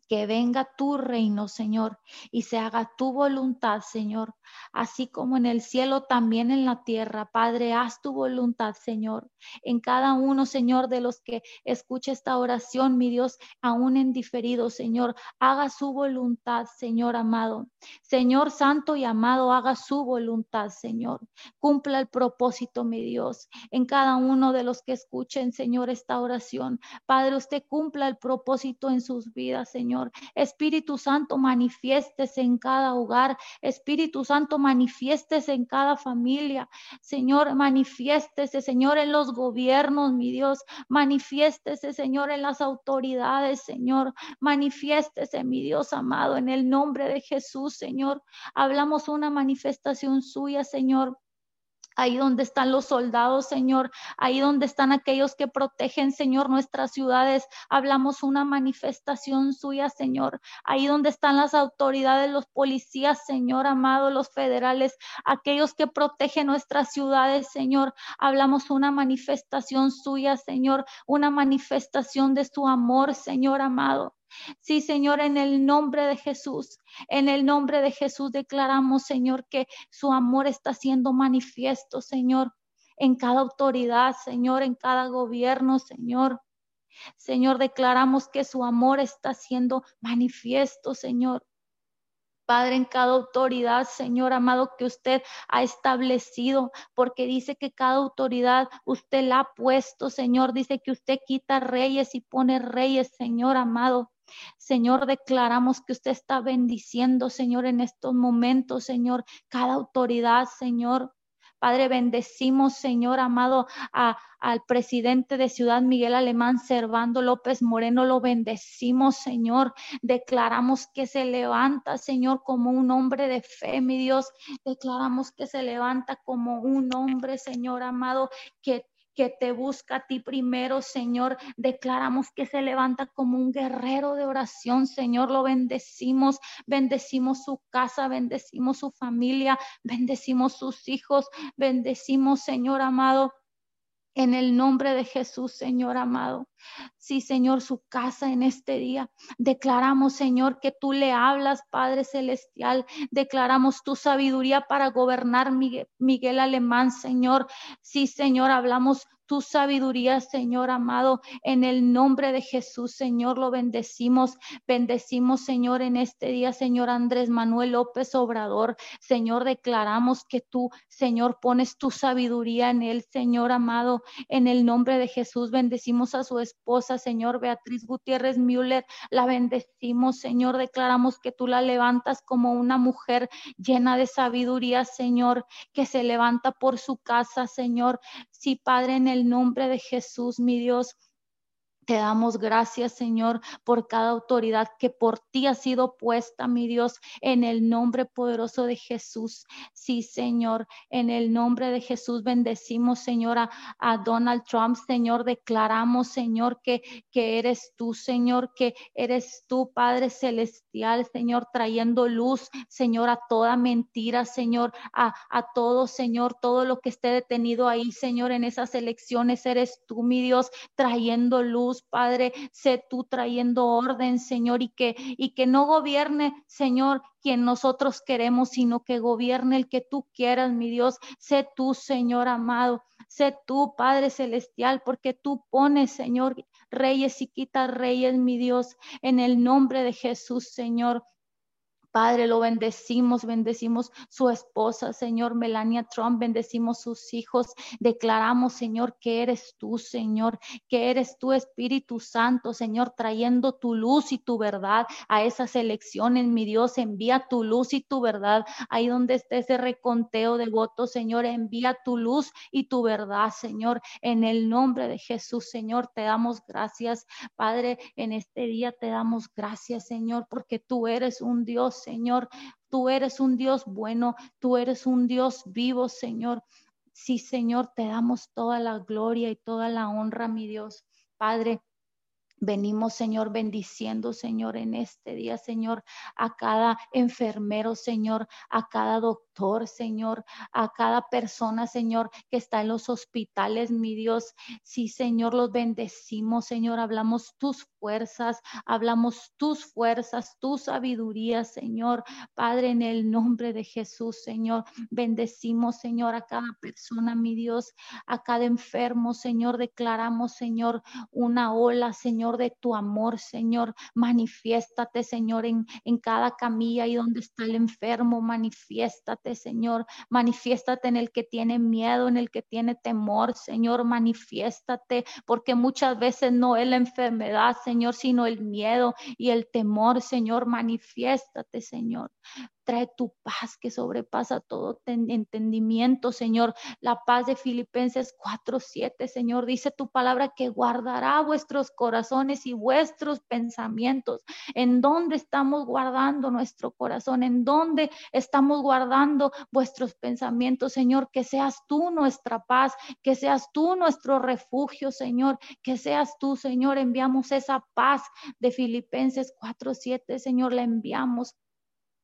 que venga tu reino, Señor, y se haga tu voluntad, Señor, así como en el cielo, también en la tierra. Padre, haz tu voluntad, Señor, en cada uno, Señor, de los que escucha esta oración, mi Dios, aún en diferido, Señor, haga su voluntad, Señor amado. Señor santo y amado, haga su voluntad, Señor. Cumpla el propósito, mi Dios, en cada uno de los que escuchen, Señor, esta oración. Padre, usted cumpla el propósito en sus vidas, Señor. Espíritu Santo, manifiestes en cada hogar. Espíritu Santo, manifiestes en cada familia. Señor, manifiéstese, Señor, en los gobiernos, mi Dios. Manifiéstese, Señor, en las autoridades, Señor. Manifiéstese, mi Dios amado, en el nombre de Jesús, Señor. Hablamos una manifestación suya, Señor ahí donde están los soldados, Señor, ahí donde están aquellos que protegen, Señor, nuestras ciudades. Hablamos una manifestación suya, Señor, ahí donde están las autoridades, los policías, Señor, amado, los federales, aquellos que protegen nuestras ciudades, Señor. Hablamos una manifestación suya, Señor, una manifestación de su amor, Señor, amado. Sí, Señor, en el nombre de Jesús, en el nombre de Jesús declaramos, Señor, que su amor está siendo manifiesto, Señor, en cada autoridad, Señor, en cada gobierno, Señor. Señor, declaramos que su amor está siendo manifiesto, Señor. Padre, en cada autoridad, Señor amado, que usted ha establecido, porque dice que cada autoridad usted la ha puesto, Señor. Dice que usted quita reyes y pone reyes, Señor amado. Señor, declaramos que usted está bendiciendo, Señor, en estos momentos, Señor, cada autoridad, Señor. Padre, bendecimos, Señor amado, al presidente de Ciudad Miguel Alemán, Servando López Moreno, lo bendecimos, Señor. Declaramos que se levanta, Señor, como un hombre de fe, mi Dios. Declaramos que se levanta como un hombre, Señor amado, que que te busca a ti primero, Señor. Declaramos que se levanta como un guerrero de oración, Señor. Lo bendecimos, bendecimos su casa, bendecimos su familia, bendecimos sus hijos, bendecimos, Señor amado en el nombre de Jesús, Señor amado. Sí, Señor, su casa en este día. Declaramos, Señor, que tú le hablas, Padre Celestial. Declaramos tu sabiduría para gobernar Miguel, Alemán, Señor. Sí, Señor, hablamos tu sabiduría, Señor amado, en el nombre de Jesús, Señor, lo bendecimos, bendecimos, Señor, en este día, Señor Andrés Manuel López Obrador, Señor, declaramos que tú, Señor, pones tu sabiduría en él, Señor amado, en el nombre de Jesús, bendecimos a su esposa, Señor Beatriz Gutiérrez Müller, la bendecimos, Señor, declaramos que tú la levantas como una mujer llena de sabiduría, Señor, que se levanta por su casa, Señor. Sí, Padre, en el nombre de Jesús, mi Dios. Te damos gracias, Señor, por cada autoridad que por ti ha sido puesta, mi Dios, en el nombre poderoso de Jesús. Sí, Señor, en el nombre de Jesús bendecimos, Señor, a, Donald Trump, Señor, declaramos, Señor, que, que eres tú, Señor, que eres tú, Padre Celestial, Señor, trayendo luz, Señor, a toda mentira, Señor, a, a todo, Señor, todo lo que esté detenido ahí, Señor, en esas elecciones, eres tú, mi Dios, trayendo luz Padre, sé tú trayendo orden, Señor, y que, y que no gobierne, Señor, quien nosotros queremos, sino que gobierne el que tú quieras, mi Dios. Sé tú, Señor amado, sé tú, Padre celestial, porque tú pones, Señor, reyes y quitas reyes, mi Dios, en el nombre de Jesús, Señor. Padre, lo bendecimos, bendecimos su esposa, Señor Melania Trump, bendecimos sus hijos. Declaramos, Señor, que eres tú, Señor, que eres tú, Espíritu Santo, Señor, trayendo tu luz y tu verdad a esas elecciones, mi Dios, envía tu luz y tu verdad. Ahí donde esté ese reconteo de votos, Señor, envía tu luz y tu verdad, Señor, en el nombre de Jesús, Señor, te damos gracias, Padre, en este día te damos gracias, Señor, porque tú eres un Dios Señor. Tú eres un Dios bueno, tú eres un Dios vivo, Señor. Sí, Señor, te damos toda la gloria y toda la honra, mi Dios. Padre, Venimos, Señor, bendiciendo, Señor, en este día, Señor, a cada enfermero, Señor, a cada doctor, Señor, a cada persona, Señor, que está en los hospitales, mi Dios. Sí, Señor, los bendecimos, Señor. Hablamos tus fuerzas, hablamos tus fuerzas, tu sabiduría, Señor. Padre, en el nombre de Jesús, Señor, bendecimos, Señor, a cada persona, mi Dios, a cada enfermo, Señor. Declaramos, Señor, una ola, Señor de tu amor, Señor. Manifiéstate, Señor, en, en cada camilla y donde está el enfermo. Manifiéstate, Señor. Manifiéstate en el que tiene miedo, en el que tiene temor, Señor. Manifiéstate, porque muchas veces no es la enfermedad, Señor, sino el miedo y el temor, Señor. Manifiéstate, Señor. Trae tu paz que sobrepasa todo entendimiento, Señor. La paz de Filipenses 4:7, Señor. Dice tu palabra que guardará vuestros corazones y vuestros pensamientos. ¿En dónde estamos guardando nuestro corazón? ¿En dónde estamos guardando vuestros pensamientos, Señor? Que seas tú nuestra paz, que seas tú nuestro refugio, Señor. Que seas tú, Señor. Enviamos esa paz de Filipenses 4:7, Señor. La enviamos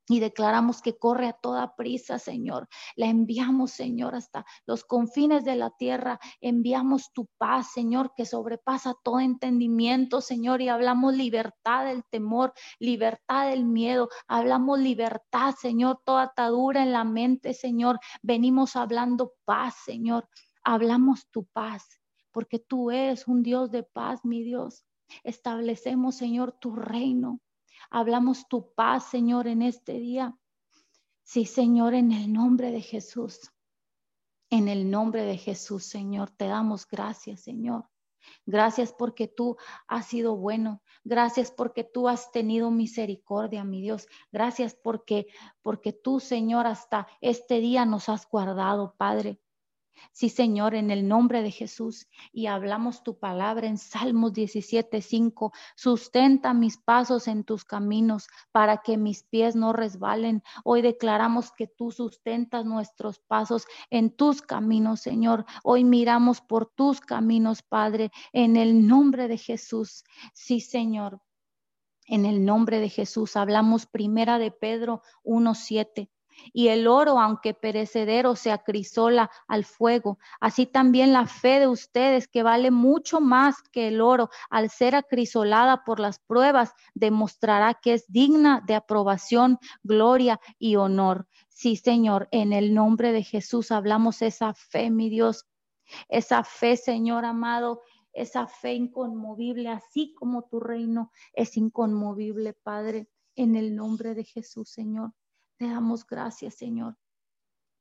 y declaramos que corre a toda prisa, Señor. La enviamos, Señor, hasta los confines de la tierra. Enviamos tu paz, Señor, que sobrepasa todo entendimiento, Señor. Y hablamos libertad del temor, libertad del miedo. Hablamos libertad, Señor, toda atadura en la mente, Señor. Venimos hablando paz, Señor. Hablamos tu paz, porque tú eres un Dios de paz, mi Dios. Establecemos, Señor, tu reino. Hablamos tu paz, Señor, en este día. Sí, Señor, en el nombre de Jesús. En el nombre de Jesús, Señor, te damos gracias, Señor. Gracias porque tú has sido bueno. Gracias porque tú has tenido misericordia, mi Dios. Gracias porque porque tú, Señor, hasta este día nos has guardado, Padre. Sí, Señor, en el nombre de Jesús. Y hablamos tu palabra en Salmos 17:5. Sustenta mis pasos en tus caminos para que mis pies no resbalen. Hoy declaramos que tú sustentas nuestros pasos en tus caminos, Señor. Hoy miramos por tus caminos, Padre, en el nombre de Jesús. Sí, Señor. En el nombre de Jesús hablamos primera de Pedro 1:7 y el oro, aunque perecedero, se acrisola al fuego. Así también la fe de ustedes, que vale mucho más que el oro, al ser acrisolada por las pruebas, demostrará que es digna de aprobación, gloria y honor. Sí, Señor, en el nombre de Jesús hablamos esa fe, mi Dios. esa fe, Señor amado, esa fe inconmovible, así como tu reino es inconmovible, Padre, en el nombre de Jesús, Señor. Te damos gracias, Señor.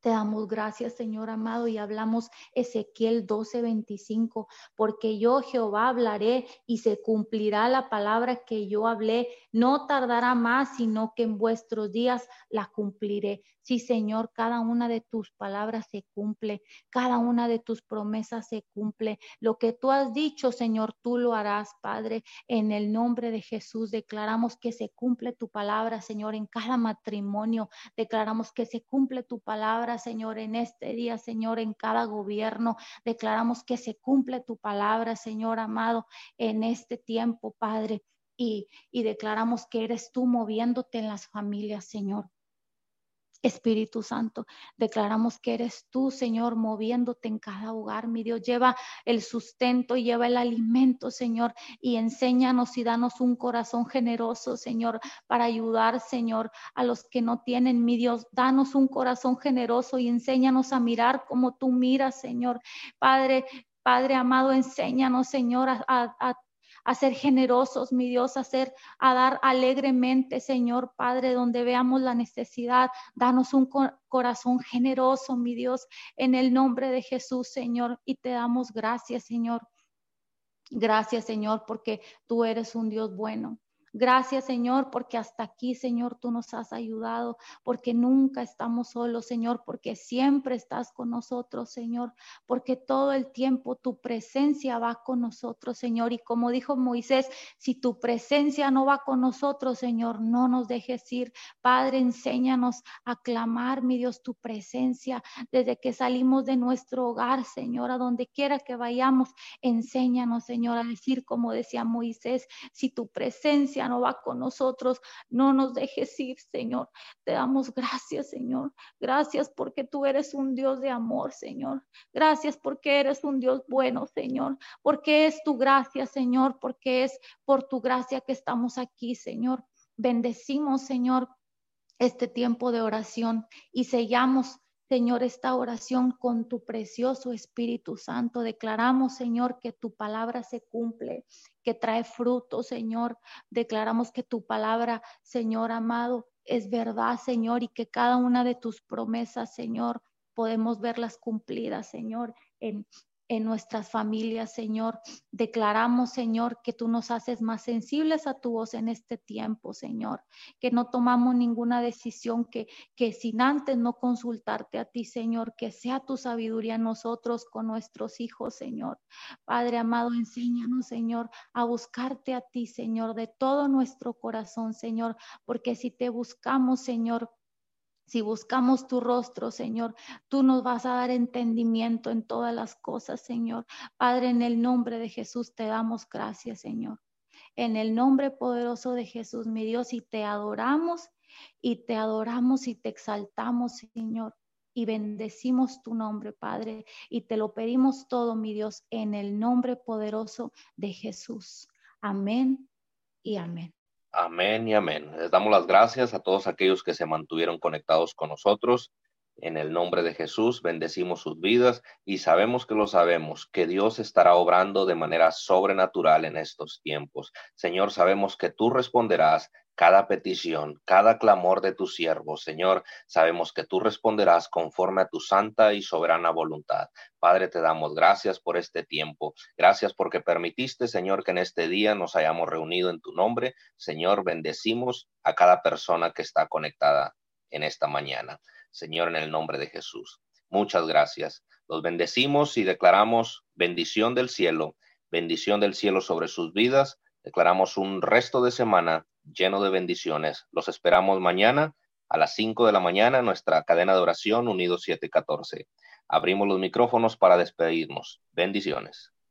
Te damos gracias, Señor amado, y hablamos Ezequiel 12:25, porque yo Jehová hablaré y se cumplirá la palabra que yo hablé, no tardará más, sino que en vuestros días la cumpliré. Sí, Señor, cada una de tus palabras se cumple, cada una de tus promesas se cumple. Lo que tú has dicho, Señor, tú lo harás, Padre. En el nombre de Jesús declaramos que se cumple tu palabra, Señor, en cada matrimonio. Declaramos que se cumple tu palabra, Señor, en este día, Señor, en cada gobierno. Declaramos que se cumple tu palabra, Señor amado, en este tiempo, Padre. Y, y declaramos que eres tú moviéndote en las familias, Señor. Espíritu Santo, declaramos que eres tú, Señor, moviéndote en cada hogar. Mi Dios, lleva el sustento, lleva el alimento, Señor, y enséñanos y danos un corazón generoso, Señor, para ayudar, Señor, a los que no tienen, mi Dios. Danos un corazón generoso y enséñanos a mirar como tú miras, Señor. Padre, Padre amado, enséñanos, Señor, a, a, a ser generosos, mi Dios, a ser, a dar alegremente, Señor Padre, donde veamos la necesidad. Danos un corazón generoso, mi Dios, en el nombre de Jesús, Señor, y te damos gracias, Señor. Gracias, Señor, porque tú eres un Dios bueno. Gracias, Señor, porque hasta aquí, Señor, tú nos has ayudado, porque nunca estamos solos, Señor, porque siempre estás con nosotros, Señor, porque todo el tiempo tu presencia va con nosotros, Señor. Y como dijo Moisés, si tu presencia no va con nosotros, Señor, no nos dejes ir. Padre, enséñanos a clamar, mi Dios, tu presencia desde que salimos de nuestro hogar, Señor, a donde quiera que vayamos, enséñanos, Señor, a decir como decía Moisés, si tu presencia no va con nosotros, no nos dejes ir, Señor. Te damos gracias, Señor. Gracias porque tú eres un Dios de amor, Señor. Gracias porque eres un Dios bueno, Señor. Porque es tu gracia, Señor. Porque es por tu gracia que estamos aquí, Señor. Bendecimos, Señor, este tiempo de oración y sellamos Señor, esta oración con tu precioso Espíritu Santo. Declaramos, Señor, que tu palabra se cumple, que trae fruto, Señor. Declaramos que tu palabra, Señor amado, es verdad, Señor, y que cada una de tus promesas, Señor, podemos verlas cumplidas, Señor, en, en nuestras familias, Señor. Declaramos, Señor, que tú nos haces más sensibles a tu voz en este tiempo, Señor, que no tomamos ninguna decisión que, que sin antes no consultarte a ti, Señor, que sea tu sabiduría nosotros con nuestros hijos, Señor. Padre amado, enséñanos, Señor, a buscarte a ti, Señor, de todo nuestro corazón, Señor, porque si te buscamos, Señor, si buscamos tu rostro, Señor, tú nos vas a dar entendimiento en todas las cosas, Señor. Padre, en el nombre de Jesús te damos gracias, Señor. En el nombre poderoso de Jesús, mi Dios, y te adoramos y te adoramos y te exaltamos, Señor. Y bendecimos tu nombre, Padre, y te lo pedimos todo, mi Dios, en el nombre poderoso de Jesús. Amén y amén. Amén y amén. Les damos las gracias a todos aquellos que se mantuvieron conectados con nosotros. En el nombre de Jesús bendecimos sus vidas y sabemos que lo sabemos, que Dios estará obrando de manera sobrenatural en estos tiempos. Señor, sabemos que tú responderás cada petición, cada clamor de tus siervos. Señor, sabemos que tú responderás conforme a tu santa y soberana voluntad. Padre, te damos gracias por este tiempo. Gracias porque permitiste, Señor, que en este día nos hayamos reunido en tu nombre. Señor, bendecimos a cada persona que está conectada en esta mañana. Señor, en el nombre de Jesús. Muchas gracias. Los bendecimos y declaramos bendición del cielo, bendición del cielo sobre sus vidas. Declaramos un resto de semana lleno de bendiciones. Los esperamos mañana a las 5 de la mañana en nuestra cadena de oración Unidos 714. Abrimos los micrófonos para despedirnos. Bendiciones.